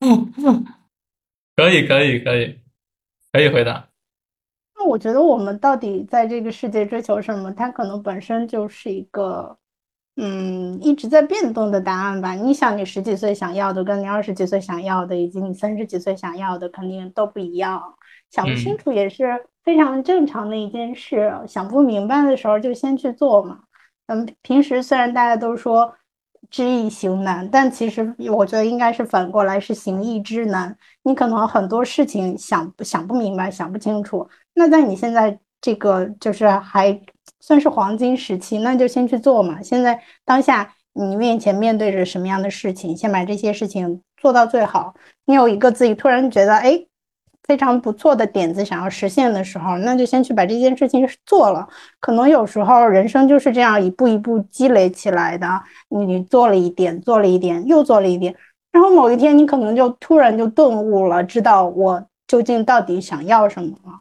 S2: 嗯 可以，可以，可以，可以回答。
S3: 那我觉得我们到底在这个世界追求什么？它可能本身就是一个。嗯，一直在变动的答案吧。你想，你十几岁想要的，跟你二十几岁想要的，以及你三十几岁想要的，肯定都不一样。想不清楚也是非常正常的一件事。想不明白的时候，就先去做嘛。嗯，平时虽然大家都说知易行难，但其实我觉得应该是反过来，是行易知难。你可能很多事情想想不明白，想不清楚。那在你现在这个就是还。算是黄金时期，那就先去做嘛。现在当下你面前面对着什么样的事情，先把这些事情做到最好。你有一个自己突然觉得哎非常不错的点子想要实现的时候，那就先去把这件事情做了。可能有时候人生就是这样一步一步积累起来的。你做了一点，做了一点，又做了一点，然后某一天你可能就突然就顿悟了，知道我究竟到底想要什么了。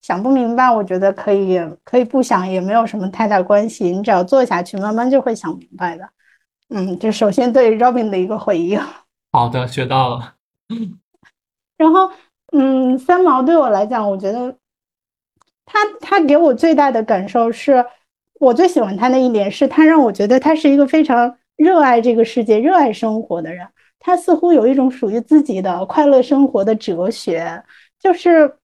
S3: 想不明白，我觉得可以，可以不想，也没有什么太大关系。你只要做下去，慢慢就会想明白的。嗯，这首先对 Robin 的一个回应。
S2: 好的，学到了。
S3: 然后，嗯，三毛对我来讲，我觉得他他给我最大的感受是，我最喜欢他的一点是他让我觉得他是一个非常热爱这个世界、热爱生活的人。他似乎有一种属于自己的快乐生活的哲学，就是。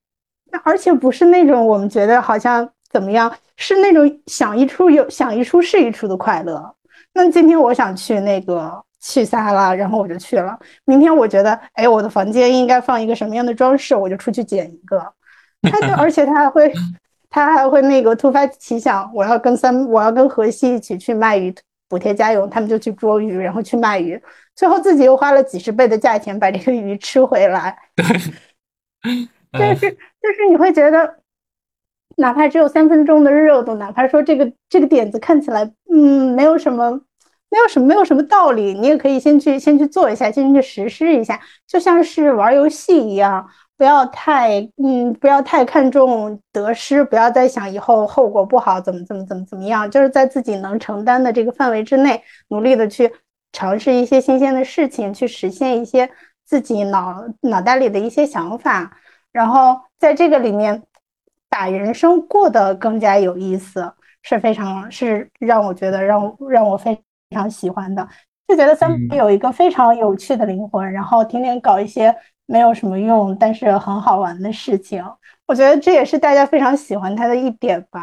S3: 而且不是那种我们觉得好像怎么样，是那种想一出有想一出是一出的快乐。那今天我想去那个去撒哈拉，然后我就去了。明天我觉得，哎，我的房间应该放一个什么样的装饰，我就出去捡一个。他就而且他还会，他还会那个突发奇想，我要跟三，我要跟荷西一起去卖鱼补贴家用，他们就去捉鱼，然后去卖鱼，最后自己又花了几十倍的价钱把这个鱼吃回来。就是就是你会觉得，哪怕只有三分钟的热度，哪怕说这个这个点子看起来，嗯，没有什么，没有什么，没有什么道理，你也可以先去先去做一下，先去实施一下，就像是玩游戏一样，不要太，嗯，不要太看重得失，不要再想以后后果不好怎么怎么怎么怎么样，就是在自己能承担的这个范围之内，努力的去尝试一些新鲜的事情，去实现一些自己脑脑袋里的一些想法。然后在这个里面，把人生过得更加有意思，是非常是让我觉得让让我非常喜欢的，就觉得三毛有一个非常有趣的灵魂，然后天天搞一些没有什么用但是很好玩的事情，我觉得这也是大家非常喜欢他的一点吧。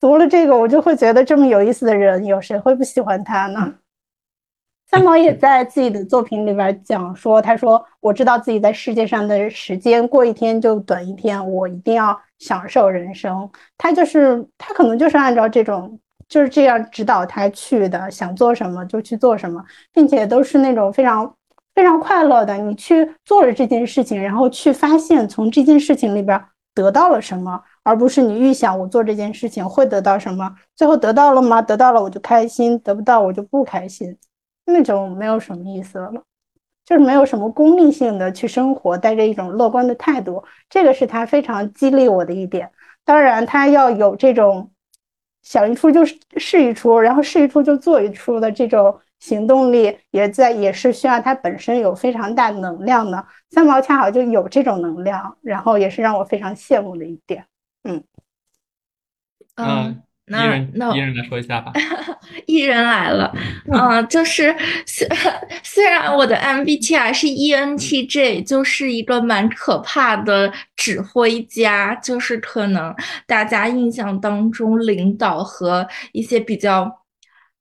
S3: 读了这个，我就会觉得这么有意思的人，有谁会不喜欢他呢？三毛也在自己的作品里边讲说：“他说我知道自己在世界上的时间过一天就短一天，我一定要享受人生。他就是他，可能就是按照这种就是这样指导他去的，想做什么就去做什么，并且都是那种非常非常快乐的。你去做了这件事情，然后去发现从这件事情里边得到了什么，而不是你预想我做这件事情会得到什么，最后得到了吗？得到了我就开心，得不到我就不开心。”那种没有什么意思了，就是没有什么功利性的去生活，带着一种乐观的态度，这个是他非常激励我的一点。当然，他要有这种想一出就是试一出，然后试一出就做一出的这种行动力，也在也是需要他本身有非常大能量的。三毛恰好就有这种能量，然后也是让我非常羡慕的一点。
S2: 嗯嗯。
S1: 那那
S2: 一人来说一下吧。
S1: 艺人来了，嗯，就是虽虽然我的 MBTI 是 ENTJ，就是一个蛮可怕的指挥家，就是可能大家印象当中领导和一些比较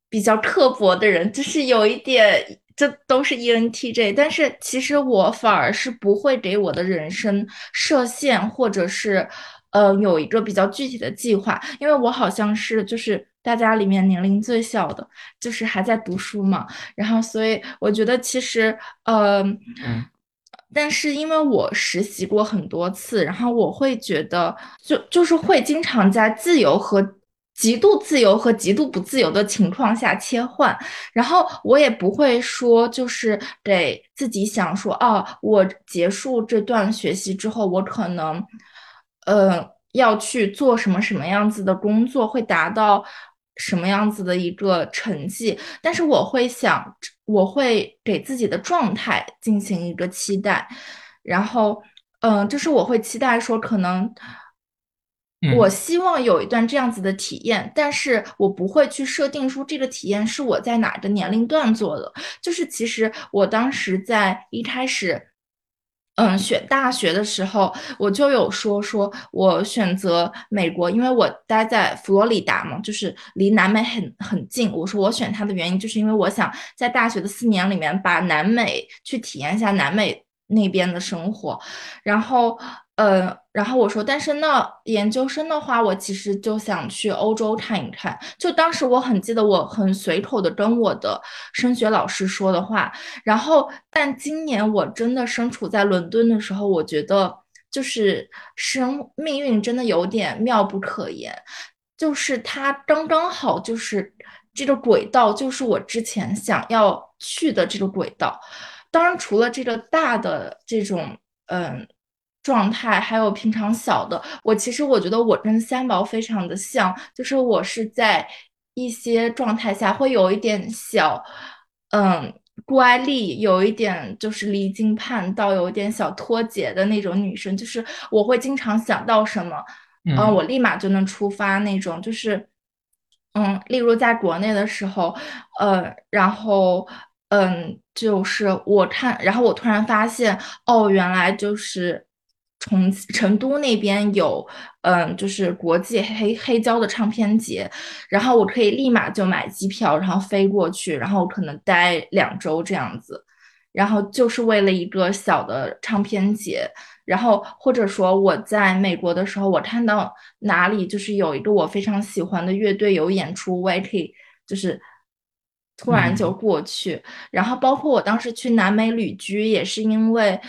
S1: 比较刻薄的人，就是有一点，这都是 ENTJ。但是其实我反而是不会给我的人生设限，或者是。呃，有一个比较具体的计划，因为我好像是就是大家里面年龄最小的，就是还在读书嘛，然后所以我觉得其实呃，但是因为我实习过很多次，然后我会觉得就就是会经常在自由和。极度自由和极度不自由的情况下切换，然后我也不会说就是给自己想说啊，我结束这段学习之后，我可能，呃，要去做什么什么样子的工作，会达到什么样子的一个成绩，但是我会想，我会给自己的状态进行一个期待，然后，嗯，就是我会期待说可能。我希望有一段这样子的体验，但是我不会去设定出这个体验是我在哪个年龄段做的。就是其实我当时在一开始，嗯，选大学的时候，我就有说说我选择美国，因为我待在佛罗里达嘛，就是离南美很很近。我说我选它的原因，就是因为我想在大学的四年里面把南美去体验一下南美那边的生活，然后。呃，然后我说，但是那研究生的话，我其实就想去欧洲看一看。就当时我很记得，我很随口的跟我的升学老师说的话。然后，但今年我真的身处在伦敦的时候，我觉得就是生命运真的有点妙不可言，就是它刚刚好，就是这个轨道，就是我之前想要去的这个轨道。当然，除了这个大的这种，嗯。状态还有平常小的，我其实我觉得我跟三毛非常的像，就是我是在一些状态下会有一点小，嗯，乖戾，有一点就是离经叛道，有一点小脱节的那种女生，就是我会经常想到什么，嗯，我立马就能出发那种，就是，嗯，例如在国内的时候，呃，然后，嗯，就是我看，然后我突然发现，哦，原来就是。从成都那边有，嗯，就是国际黑黑胶的唱片节，然后我可以立马就买机票，然后飞过去，然后可能待两周这样子，然后就是为了一个小的唱片节，然后或者说我在美国的时候，我看到哪里就是有一个我非常喜欢的乐队有演出，我也可以就是突然就过去，然后包括我当时去南美旅居，也是因为，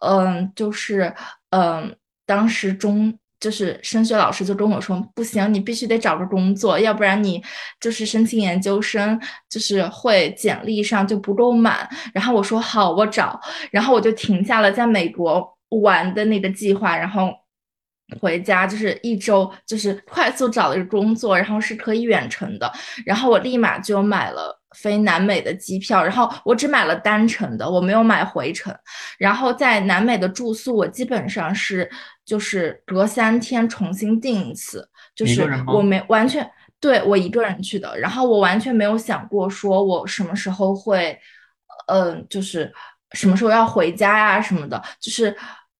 S1: 嗯，就是。嗯，当时中就是升学老师就跟我说，不行，你必须得找个工作，要不然你就是申请研究生，就是会简历上就不够满。然后我说好，我找，然后我就停下了在美国玩的那个计划，然后回家就是一周，就是快速找了一个工作，然后是可以远程的，然后我立马就买了。飞南美的机票，然后我只买了单程的，我没有买回程。然后在南美的住宿，我基本上是就是隔三天重新订一次，就是我没完全对我一个人去的。然后我完全没有想过说我什么时候会，嗯，就是什么时候要回家呀什么的，就是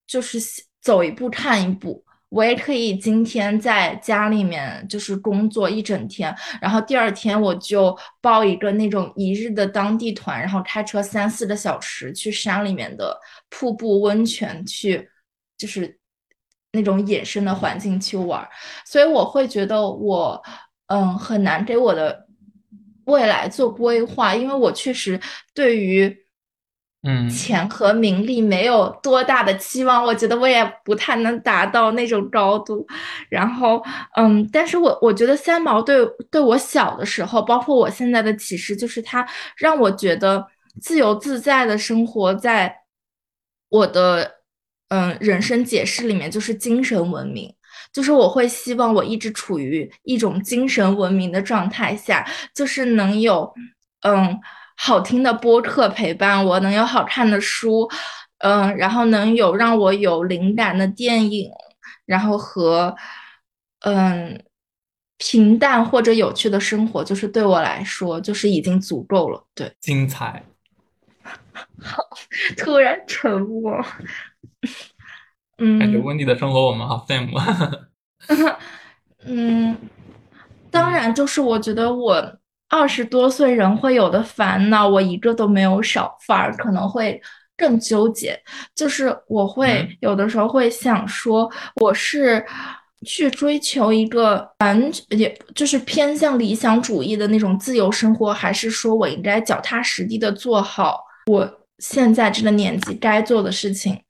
S1: 就是走一步看一步。我也可以今天在家里面就是工作一整天，然后第二天我就报一个那种一日的当地团，然后开车三四个小时去山里面的瀑布温泉去，就是那种野生的环境去玩。所以我会觉得我嗯很难给我的未来做规划，因为我确实对于。
S2: 嗯，
S1: 钱和名利没有多大的期望，我觉得我也不太能达到那种高度。然后，嗯，但是我我觉得三毛对对我小的时候，包括我现在的启示，就是他让我觉得自由自在的生活在我的嗯人生解释里面，就是精神文明，就是我会希望我一直处于一种精神文明的状态下，就是能有嗯。好听的播客陪伴我，能有好看的书，嗯，然后能有让我有灵感的电影，然后和嗯平淡或者有趣的生活，就是对我来说就是已经足够了。对，
S2: 精彩。
S1: 好，突然沉默。嗯，
S2: 感觉温迪的生活我们好羡慕。
S1: 嗯，当然，就是我觉得我。二十多岁人会有的烦恼，我一个都没有少，反而可能会更纠结。就是我会有的时候会想说，我是去追求一个完，也就是偏向理想主义的那种自由生活，还是说我应该脚踏实地的做好我现在这个年纪该做的事情？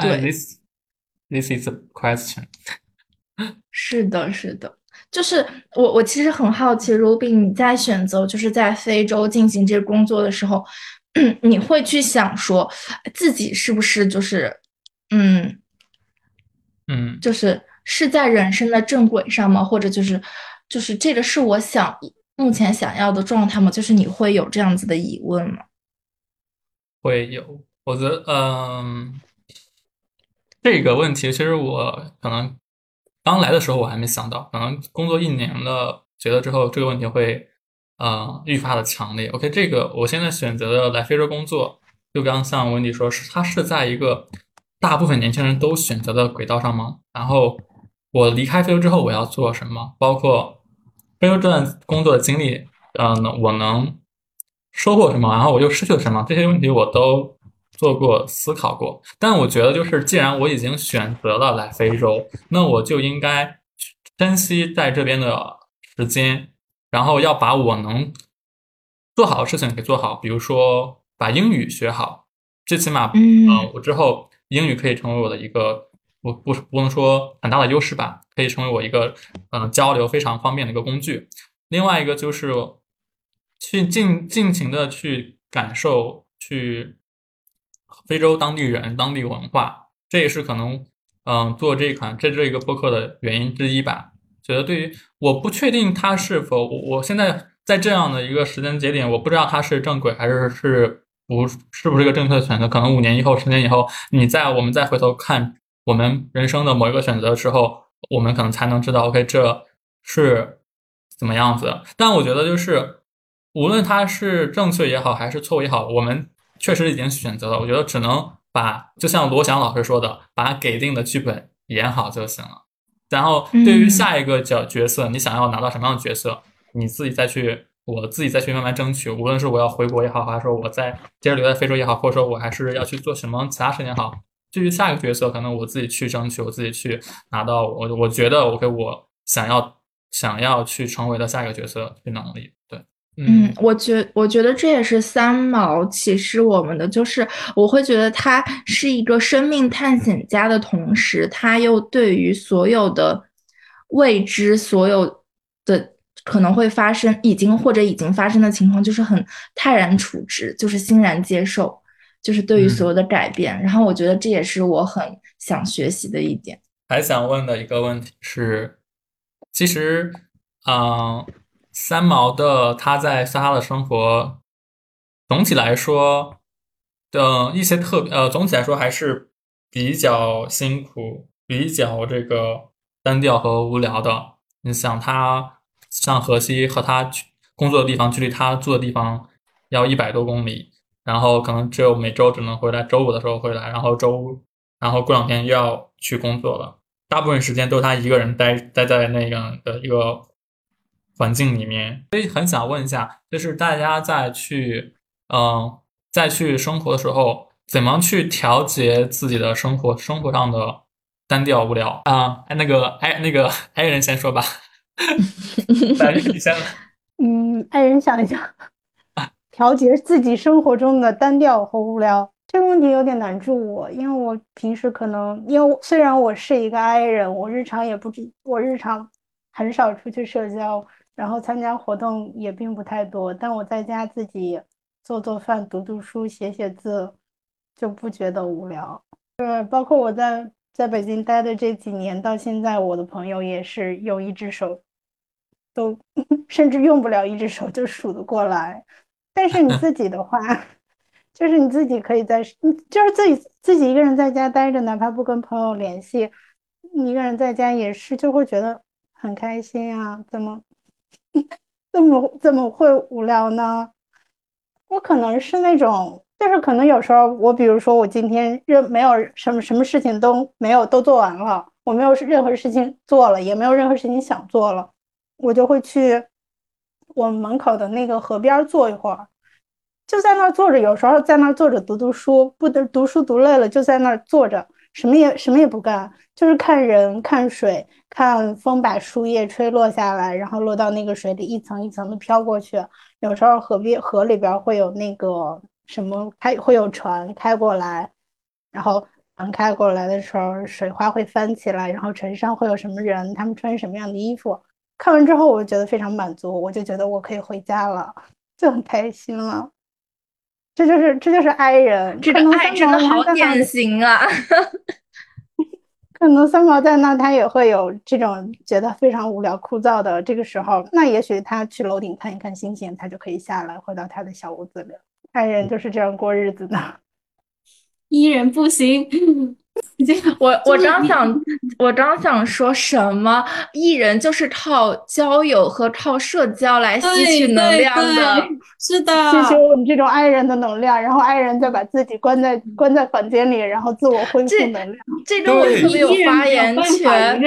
S1: 对
S2: ，this this is a question。
S1: 是的，是的。就是我，我其实很好奇，Ruby，你在选择就是在非洲进行这个工作的时候，你会去想说自己是不是就是，嗯
S2: 嗯，
S1: 就是是在人生的正轨上吗？或者就是就是这个是我想目前想要的状态吗？就是你会有这样子的疑问吗？
S2: 会有，我觉得，嗯，这个问题其实我可能。刚来的时候我还没想到，可能工作一年了，觉得之后这个问题会，呃，愈发的强烈。OK，这个我现在选择的来非洲工作，就刚像温迪说，是它是在一个大部分年轻人都选择的轨道上吗？然后我离开非洲之后我要做什么？包括非洲这段工作的经历，呃，我能收获什么？然后我又失去了什么？这些问题我都。做过思考过，但我觉得就是，既然我已经选择了来非洲，那我就应该珍惜在这边的时间，然后要把我能做好的事情给做好，比如说把英语学好，最起码，嗯，我之后英语可以成为我的一个，我不不能说很大的优势吧，可以成为我一个嗯交流非常方便的一个工具。另外一个就是去尽尽情的去感受去。非洲当地人、当地文化，这也是可能，嗯，做这一款这这一个播客的原因之一吧。觉得对于我不确定它是否，我现在在这样的一个时间节点，我不知道它是正轨还是是不是不是一个正确的选择。可能五年以后、十年以后，你在我们再回头看我们人生的某一个选择的时候，我们可能才能知道，OK，这是怎么样子。但我觉得就是，无论它是正确也好，还是错误也好，我们。确实已经选择了，我觉得只能把就像罗翔老师说的，把给定的剧本演好就行了。然后对于下一个角角色，你想要拿到什么样的角色，你自己再去，我自己再去慢慢争取。无论是我要回国也好，还是说我在接着留在非洲也好，或者说我还是要去做什么其他事情也好，至于下一个角色，可能我自己去争取，我自己去拿到我我觉得我给我想要想要去成为的下一个角色的能力。
S1: 嗯，我觉我觉得这也是三毛启示我们的，就是我会觉得他是一个生命探险家的同时，他又对于所有的未知、所有的可能会发生、已经或者已经发生的情况，就是很泰然处之，就是欣然接受，就是对于所有的改变。然后我觉得这也是我很想学习的一点。
S2: 还想问的一个问题是，其实，嗯。三毛的他在撒哈拉生活，总体来说的一些特呃，总体来说还是比较辛苦、比较这个单调和无聊的。你想，他上河西和他工作的地方距离他住的地方要一百多公里，然后可能只有每周只能回来，周五的时候回来，然后周然后过两天又要去工作了。大部分时间都是他一个人待待在那样的一个。环境里面，所以很想问一下，就是大家在去，嗯，在去生活的时候，怎么去调节自己的生活，生活上的单调无聊啊？哎，那个，哎，那个爱人先说吧，来，你先。
S3: 嗯，爱人想一想，调节自己生活中的单调和无聊这个问题有点难住我，因为我平时可能，因为虽然我是一个 I 人，我日常也不止，我日常很少出去社交。然后参加活动也并不太多，但我在家自己做做饭、读读书、写写字，就不觉得无聊。对，包括我在在北京待的这几年，到现在我的朋友也是用一只手都 甚至用不了一只手就数得过来。但是你自己的话，就是你自己可以在，就是自己自己一个人在家待着，哪怕不跟朋友联系，你一个人在家也是就会觉得很开心啊，怎么？怎么怎么会无聊呢？我可能是那种，就是可能有时候我，比如说我今天任没有什么什么事情都没有都做完了，我没有任何事情做了，也没有任何事情想做了，我就会去我们门口的那个河边坐一会儿，就在那儿坐着。有时候在那儿坐着读读书，不得读书读累了，就在那儿坐着，什么也什么也不干，就是看人看水。看风把树叶吹落下来，然后落到那个水里，一层一层的飘过去。有时候河边河里边会有那个什么开，会有船开过来，然后船开过来的时候，水花会翻起来，然后船上会有什么人，他们穿什么样的衣服，看完之后，我就觉得非常满足，我就觉得我可以回家了，就很开心了。这就是这就是爱人，
S1: 这个爱真的好典型啊！
S3: 可能三毛在那，他也会有这种觉得非常无聊枯燥的这个时候，那也许他去楼顶看一看星星，他就可以下来回到他的小屋子里。爱人就是这样过日子的，
S4: 伊人不行。
S1: 我我刚想，我刚想说什么？艺人就是靠交友和靠社交来吸取能量的，
S4: 是的，
S3: 吸取我们这种爱人的能量，然后爱人再把自己关在关在房间里，然后自我恢复能量。
S1: 这种我特别有发言权。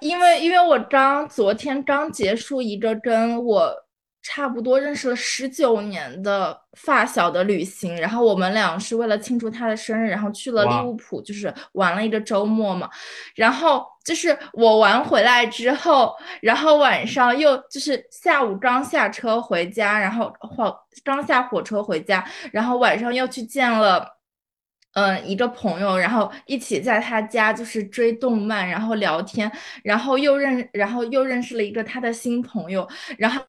S1: 因为因为我刚昨天刚结束一个跟我。差不多认识了十九年的发小的旅行，然后我们俩是为了庆祝他的生日，然后去了利物浦，就是玩了一个周末嘛。然后就是我玩回来之后，然后晚上又就是下午刚下车回家，然后火刚下火车回家，然后晚上又去见了嗯一个朋友，然后一起在他家就是追动漫，然后聊天，然后又认然后又认识了一个他的新朋友，然后。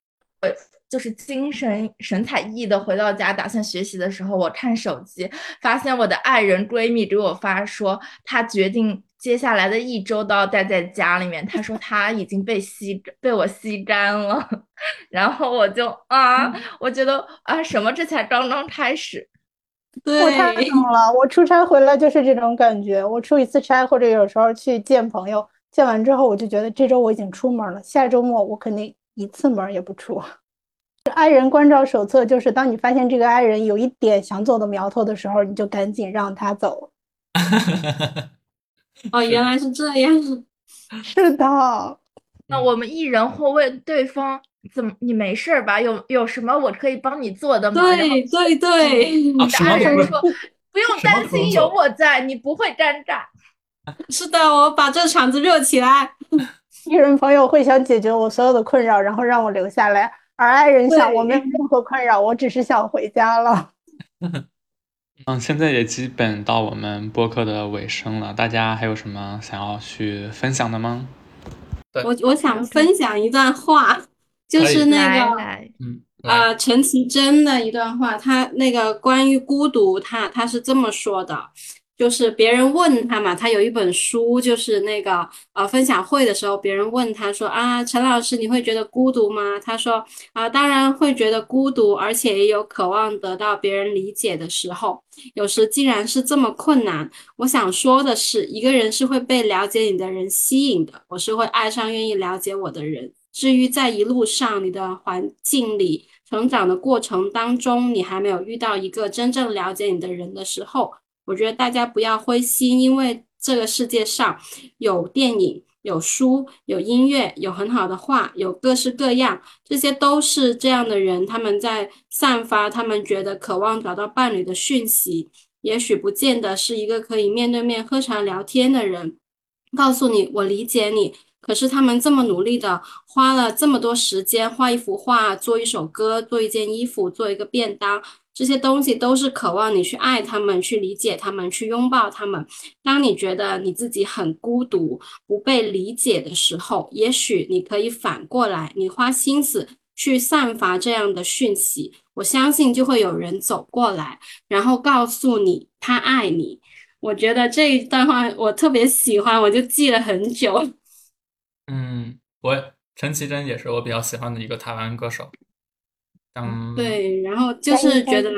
S1: 就是精神神采奕奕的回到家，打算学习的时候，我看手机，发现我的爱人闺蜜给我发说，她决定接下来的一周都要待在家里面。她说她已经被吸被我吸干了，然后我就啊，我觉得啊，什么这才刚刚开始。
S3: 我太懂了，我出差回来就是这种感觉。我出一次差或者有时候去见朋友，见完之后我就觉得这周我已经出门了，下周末我肯定一次门也不出。爱人关照手册就是，当你发现这个爱人有一点想走的苗头的时候，你就赶紧让他走。
S4: 哦，原来是这样。
S3: 是的。
S1: 那我们一人会问对方：怎么？你没事吧？有有什么我可以帮你做的吗？
S4: 对对对。
S1: 你的爱人说：不用担心，有我在，你不会尴尬。
S4: 是的，我把这场子热起来。
S3: 艺人朋友会想解决我所有的困扰，然后让我留下来。而爱人想，我没有任何困扰，我只是想回家了。
S2: 嗯，现在也基本到我们播客的尾声了，大家还有什么想要去分享的吗？
S4: 我我想分享一段话，就是那个，
S2: 嗯，
S4: 呃，陈绮贞的一段话，他那个关于孤独，他他是这么说的。就是别人问他嘛，他有一本书，就是那个呃分享会的时候，别人问他说啊，陈老师你会觉得孤独吗？他说啊，当然会觉得孤独，而且也有渴望得到别人理解的时候。有时既然是这么困难，我想说的是，一个人是会被了解你的人吸引的，我是会爱上愿意了解我的人。至于在一路上你的环境里成长的过程当中，你还没有遇到一个真正了解你的人的时候。我觉得大家不要灰心，因为这个世界上有电影、有书、有音乐、有很好的画、有各式各样，这些都是这样的人，他们在散发他们觉得渴望找到伴侣的讯息。也许不见得是一个可以面对面喝茶聊天的人，告诉你我理解你，可是他们这么努力的花了这么多时间画一幅画、做一首歌、做一件衣服、做一个便当。这些东西都是渴望你去爱他们，去理解他们，去拥抱他们。当你觉得你自己很孤独、不被理解的时候，也许你可以反过来，你花心思去散发这样的讯息。我相信就会有人走过来，然后告诉你他爱你。我觉得这一段话我特别喜欢，我就记了很久。
S2: 嗯，我陈绮贞也是我比较喜欢的一个台湾歌手。
S4: 对，然后就是觉得，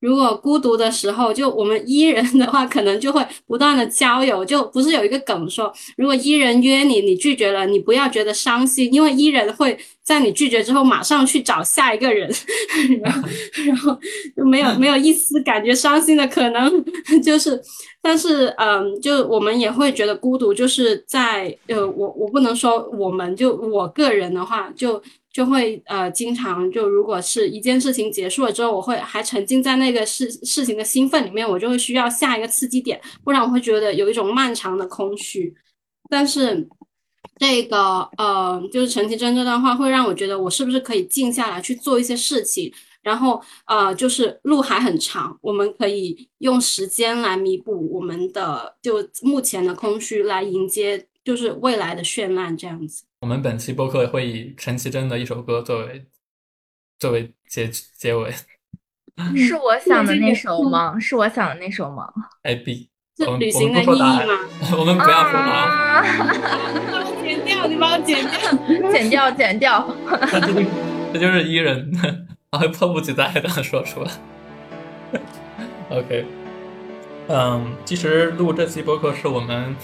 S4: 如果孤独的时候，就我们伊人的话，可能就会不断的交友。就不是有一个梗说，如果伊人约你，你拒绝了，你不要觉得伤心，因为伊人会在你拒绝之后马上去找下一个人，然后 然后就没有没有一丝感觉伤心的可能。就是，但是嗯，就我们也会觉得孤独，就是在呃，我我不能说我们就我个人的话就。就会呃，经常就如果是一件事情结束了之后，我会还沉浸在那个事事情的兴奋里面，我就会需要下一个刺激点，不然我会觉得有一种漫长的空虚。但是这个呃，就是陈绮贞这段话会让我觉得，我是不是可以静下来去做一些事情？然后呃，就是路还很长，我们可以用时间来弥补我们的就目前的空虚，来迎接。就是未来的绚烂这样子。
S2: 我们本期播客会以陈绮贞的一首歌作为作为结结尾。
S1: 是我想的那首吗？是我想的那首吗
S2: ？A B。
S4: 是旅行的意义吗？
S2: 我们不要说答
S4: 案。剪掉，你帮我剪掉，
S1: 剪掉，剪掉。
S2: 这就是这就是伊人，然后迫不及待的说出来。OK，嗯，其实录这期播客是我们，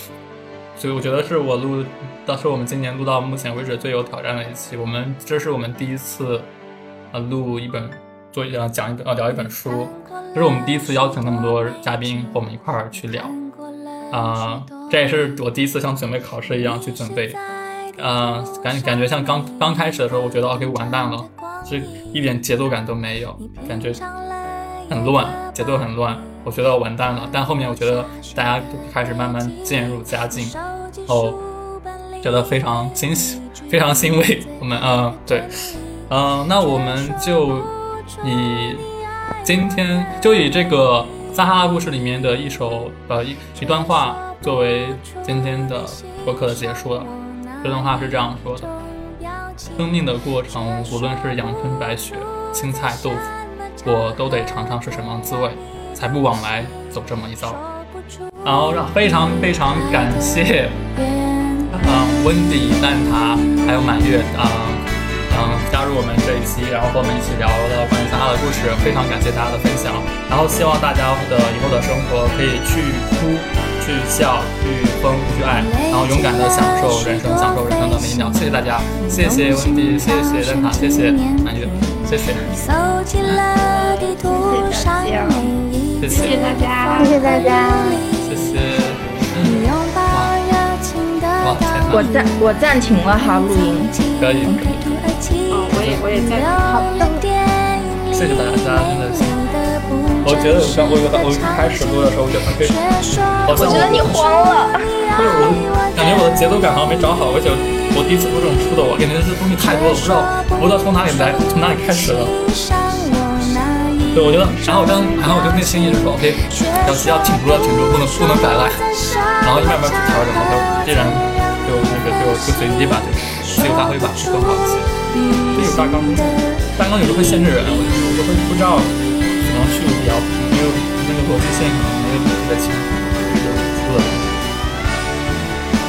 S2: 所以我觉得是我录，到是我们今年录到目前为止最有挑战的一期。我们这是我们第一次呃录一本，做呃讲一本呃聊一本书。这是我们第一次邀请那么多嘉宾和我们一块儿去聊，啊，这也是我第一次像准备考试一样去准备，啊，感感觉像刚刚开始的时候，我觉得 OK 完蛋了，这一点节奏感都没有，感觉很乱，节奏很乱，我觉得完蛋了。但后面我觉得大家都开始慢慢渐入佳境，哦，觉得非常惊喜，非常欣慰。我们，嗯，对，嗯，那我们就以。今天就以这个撒哈拉故事里面的一首呃一一段话作为今天的播客的结束了。这段话是这样说的：生命的过程，无论是阳春白雪、青菜豆腐，我都得尝尝是什么滋味，才不枉来走这么一遭。然后让非常非常感谢，嗯，温迪、蛋挞还有满月啊。嗯，加入我们这一期，然后和我们一起聊了关于三亚的故事，非常感谢大家的分享。然后希望大家的以后的生活可以去哭、去笑、去疯、去爱，然后勇敢的享受人生，享受人生的每一秒。谢谢大家，谢谢温迪，谢谢蛋挞，谢谢满月，谢谢。谢谢
S4: 大家，谢谢大家，
S3: 谢谢大家，
S2: 谢谢。
S1: 哇，我暂我暂停了哈，录音。
S2: 可以。
S4: 哦，我也我也在。好的。
S2: 谢谢大家，真的是。我觉得我刚我开始录的时候，我觉得可以。
S1: 我觉得你慌了。
S2: 不是我，感觉我的节奏感好像没找好，而且我第一次录这种出的，我感觉这东西太多了，不知道不知道从哪里来，从哪里开始的。对，我觉得，然后我刚，然后我就内心一直说，OK，要要挺住，要挺住，不能不能摆烂，然后一慢慢去调整，我就依然就那个就就随机吧，就自由发挥吧，更好一些。这有大纲，大纲有时候会限制人，我就会不知道怎么去比较平。因为那个逻辑线可能没有特别清楚，就出了问题。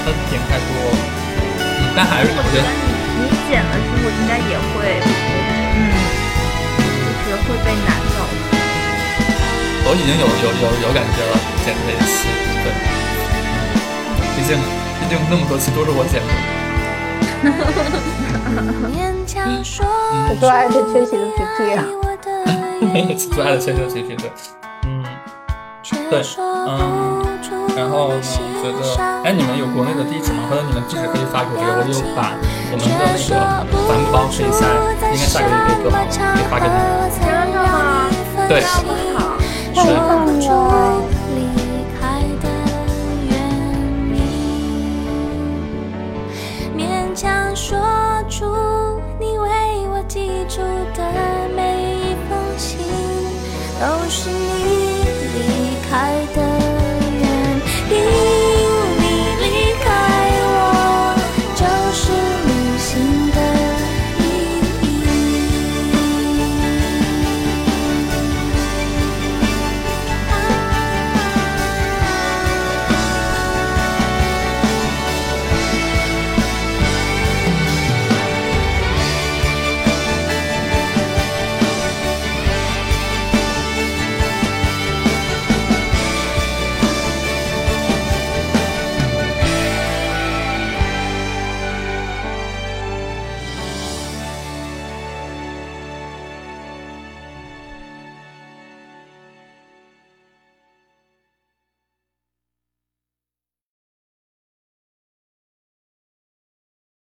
S2: 它点太多，嗯，但还是我觉得
S1: 你你剪的时候应该也会，嗯，就是会被难。
S2: 我已经有有有有感觉了，剪这一期，对，毕竟毕竟那么多期都是我剪的。
S3: 最爱的缺席的 PPT 啊，
S2: 最爱的缺席的 PPT 对，嗯，对，嗯，然后呢，觉得，哎，你们有国内的地址吗？或者你们地址可以发给我，我就把我们的那个帆布包可以下，应该下个月可以做好，可以发给你们。
S1: 真的吗？
S2: 对，
S1: 好，
S3: 太棒了。